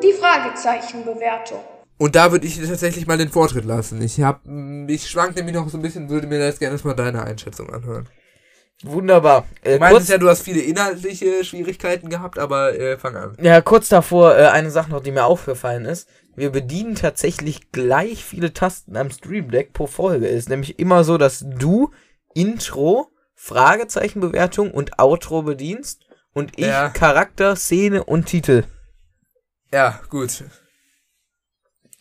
Die Fragezeichenbewertung. Und da würde ich dir tatsächlich mal den Vortritt lassen. Ich hab, ich schwank nämlich noch so ein bisschen, würde mir jetzt gerne erstmal deine Einschätzung anhören. Wunderbar. Äh, Du kurz, meintest ja, du hast viele inhaltliche Schwierigkeiten gehabt, aber äh, fang an. ja, kurz davor äh, eine Sache noch, die mir aufgefallen ist. Wir bedienen tatsächlich gleich viele Tasten am Stream Deck pro Folge. Ist nämlich immer so, dass du Intro, Fragezeichenbewertung und Outro bedienst und ich Ja. Charakter, Szene und Titel. Ja, gut.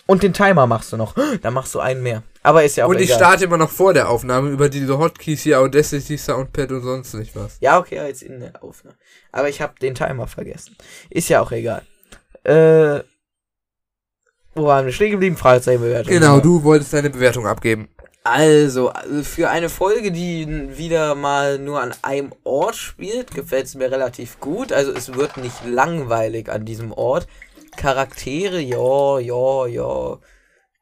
Und den Timer machst du noch. Dann machst du einen mehr. Aber ist ja auch und ich egal. starte immer noch vor der Aufnahme über diese Hotkeys hier, Audacity, Soundpad und sonst nicht was. Ja, okay, jetzt in der Aufnahme. Aber ich habe den Timer vergessen. Ist ja auch egal. Äh, wo waren wir stehen geblieben? Fragezeichenbewertung. Genau, du wolltest deine Bewertung abgeben. Also, also für eine Folge, die wieder mal nur an einem Ort spielt, gefällt es mir relativ gut. Also es wird nicht langweilig an diesem Ort. Charaktere, ja, ja, ja.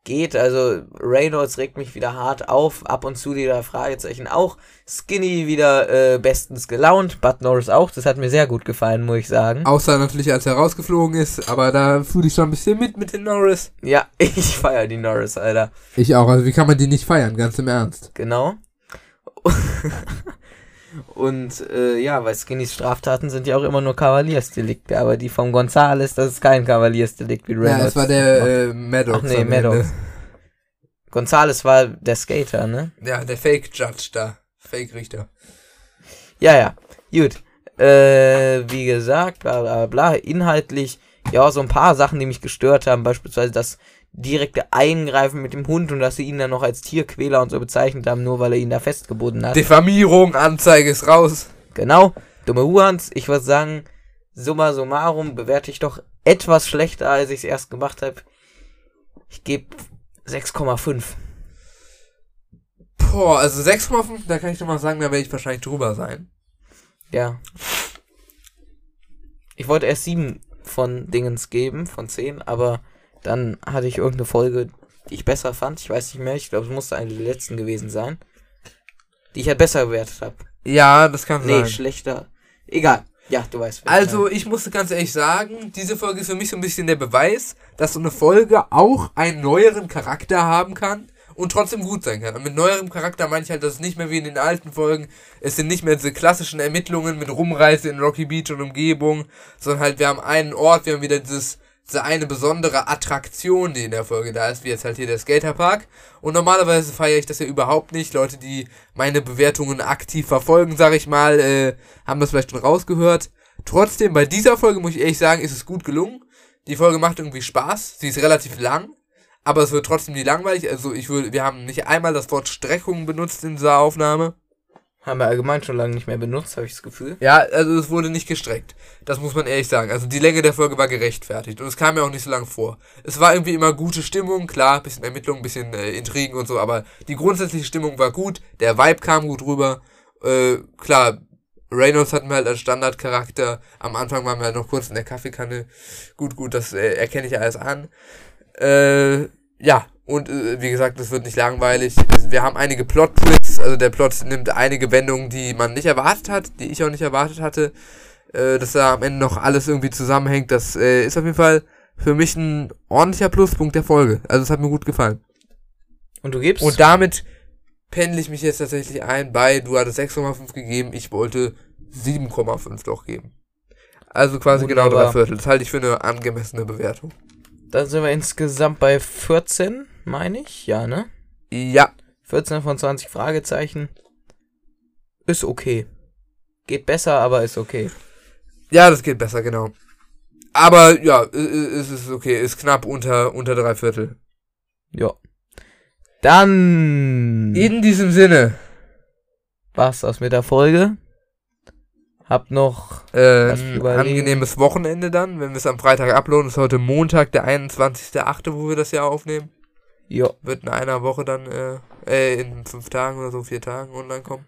Geht, also Reynolds regt mich wieder hart auf, ab und zu wieder Fragezeichen auch. Skinny wieder äh, bestens gelaunt, Bud Norris auch, das hat mir sehr gut gefallen, muss ich sagen. Außer natürlich, als er rausgeflogen ist, aber da fühle ich schon ein bisschen mit mit den Norris. Ja, ich feier die Norris, Alter. Ich auch, also wie kann man die nicht feiern, ganz im Ernst. Genau. Und äh, ja, weil Skinnys Straftaten sind ja auch immer nur Kavaliersdelikte, aber die vom Gonzales, das ist kein Kavaliersdelikt wie Reynolds. Ja, es war der äh, Maddox. Ach nee, Maddox. Gonzales war der Skater, ne? Ja, der Fake Judge da. Fake Richter. Ja, ja. Gut. Äh, wie gesagt, bla bla bla. Inhaltlich, ja, so ein paar Sachen, die mich gestört haben, beispielsweise das direkte Eingreifen mit dem Hund und dass sie ihn dann noch als Tierquäler und so bezeichnet haben, nur weil er ihn da festgebunden hat. Diffamierung, Anzeige ist raus. Genau, dumme Huans. Ich würde sagen, summa summarum bewerte ich doch etwas schlechter, als ich es erst gemacht habe. Ich gebe 6,5. Boah, also 6,5, da kann ich doch mal sagen, da werde ich wahrscheinlich drüber sein. Ja. Ich wollte erst 7 von Dingens geben, von 10, aber dann hatte ich irgendeine Folge, die ich besser fand. Ich weiß nicht mehr, ich glaube, es musste eine der letzten gewesen sein. Die ich halt besser bewertet habe. Ja, das kann Nee, sein. schlechter. Egal. Ja, du weißt. Also, ich musste ganz ehrlich sagen, diese Folge ist für mich so ein bisschen der Beweis, dass so eine Folge auch einen neueren Charakter haben kann und trotzdem gut sein kann. Und mit neuerem Charakter meine ich halt, dass es nicht mehr wie in den alten Folgen, es sind nicht mehr diese klassischen Ermittlungen mit Rumreise in Rocky Beach und Umgebung, sondern halt, wir haben einen Ort, wir haben wieder dieses, diese eine besondere Attraktion, die in der Folge da ist, wie jetzt halt hier der Skaterpark. Und normalerweise feiere ich das ja überhaupt nicht. Leute, die meine Bewertungen aktiv verfolgen, sag ich mal, äh, haben das vielleicht schon rausgehört. Trotzdem, bei dieser Folge muss ich ehrlich sagen, ist es gut gelungen. Die Folge macht irgendwie Spaß. Sie ist relativ lang, aber es wird trotzdem nicht langweilig. Also ich würde, wir haben nicht einmal das Wort Streckung benutzt in dieser Aufnahme. Haben wir allgemein schon lange nicht mehr benutzt, habe ich das Gefühl. Ja, also es wurde nicht gestreckt. Das muss man ehrlich sagen. Also die Länge der Folge war gerechtfertigt und es kam mir auch nicht so lang vor. Es war irgendwie immer gute Stimmung, klar, bisschen Ermittlung, bisschen äh, Intrigen und so, aber die grundsätzliche Stimmung war gut, der Vibe kam gut rüber. Äh, klar, Reynolds hatten wir halt als Standardcharakter. Am Anfang waren wir halt noch kurz in der Kaffeekanne. Gut, gut, das äh, erkenne ich alles an. Äh, ja, und äh, wie gesagt, es wird nicht langweilig. Wir haben einige Plot-Twists, also der Plot nimmt einige Wendungen, die man nicht erwartet hat, die ich auch nicht erwartet hatte. Äh, dass da am Ende noch alles irgendwie zusammenhängt, das äh, ist auf jeden Fall für mich ein ordentlicher Pluspunkt der Folge. Also es hat mir gut gefallen. Und du gibst? Und damit pendle ich mich jetzt tatsächlich ein bei, du hattest 6,5 gegeben, ich wollte 7,5 doch geben. Also quasi genau Wunderbar. drei Viertel. Das halte ich für eine angemessene Bewertung. Dann sind wir insgesamt bei 14, meine ich. Ja, ne? Ja, 14 von 20 Fragezeichen. Ist okay. Geht besser, aber ist okay. ja, das geht besser, genau. Aber ja, es ist okay, ist knapp unter, unter drei Viertel. Ja. Dann In diesem Sinne, war's das mit der Folge. Hab noch. äh, ein angenehmes Wochenende dann, wenn wir es am Freitag uploaden. Ist heute Montag, der 21.8., wo wir das ja aufnehmen. Ja. Wird in einer Woche dann, äh, äh, in fünf Tagen oder so, vier Tagen online kommen.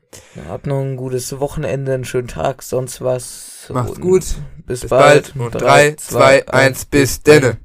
Hab noch ein gutes Wochenende, einen schönen Tag, sonst was. Macht's gut. Bis, Bis bald. Und drei, zwei, eins, bis denne.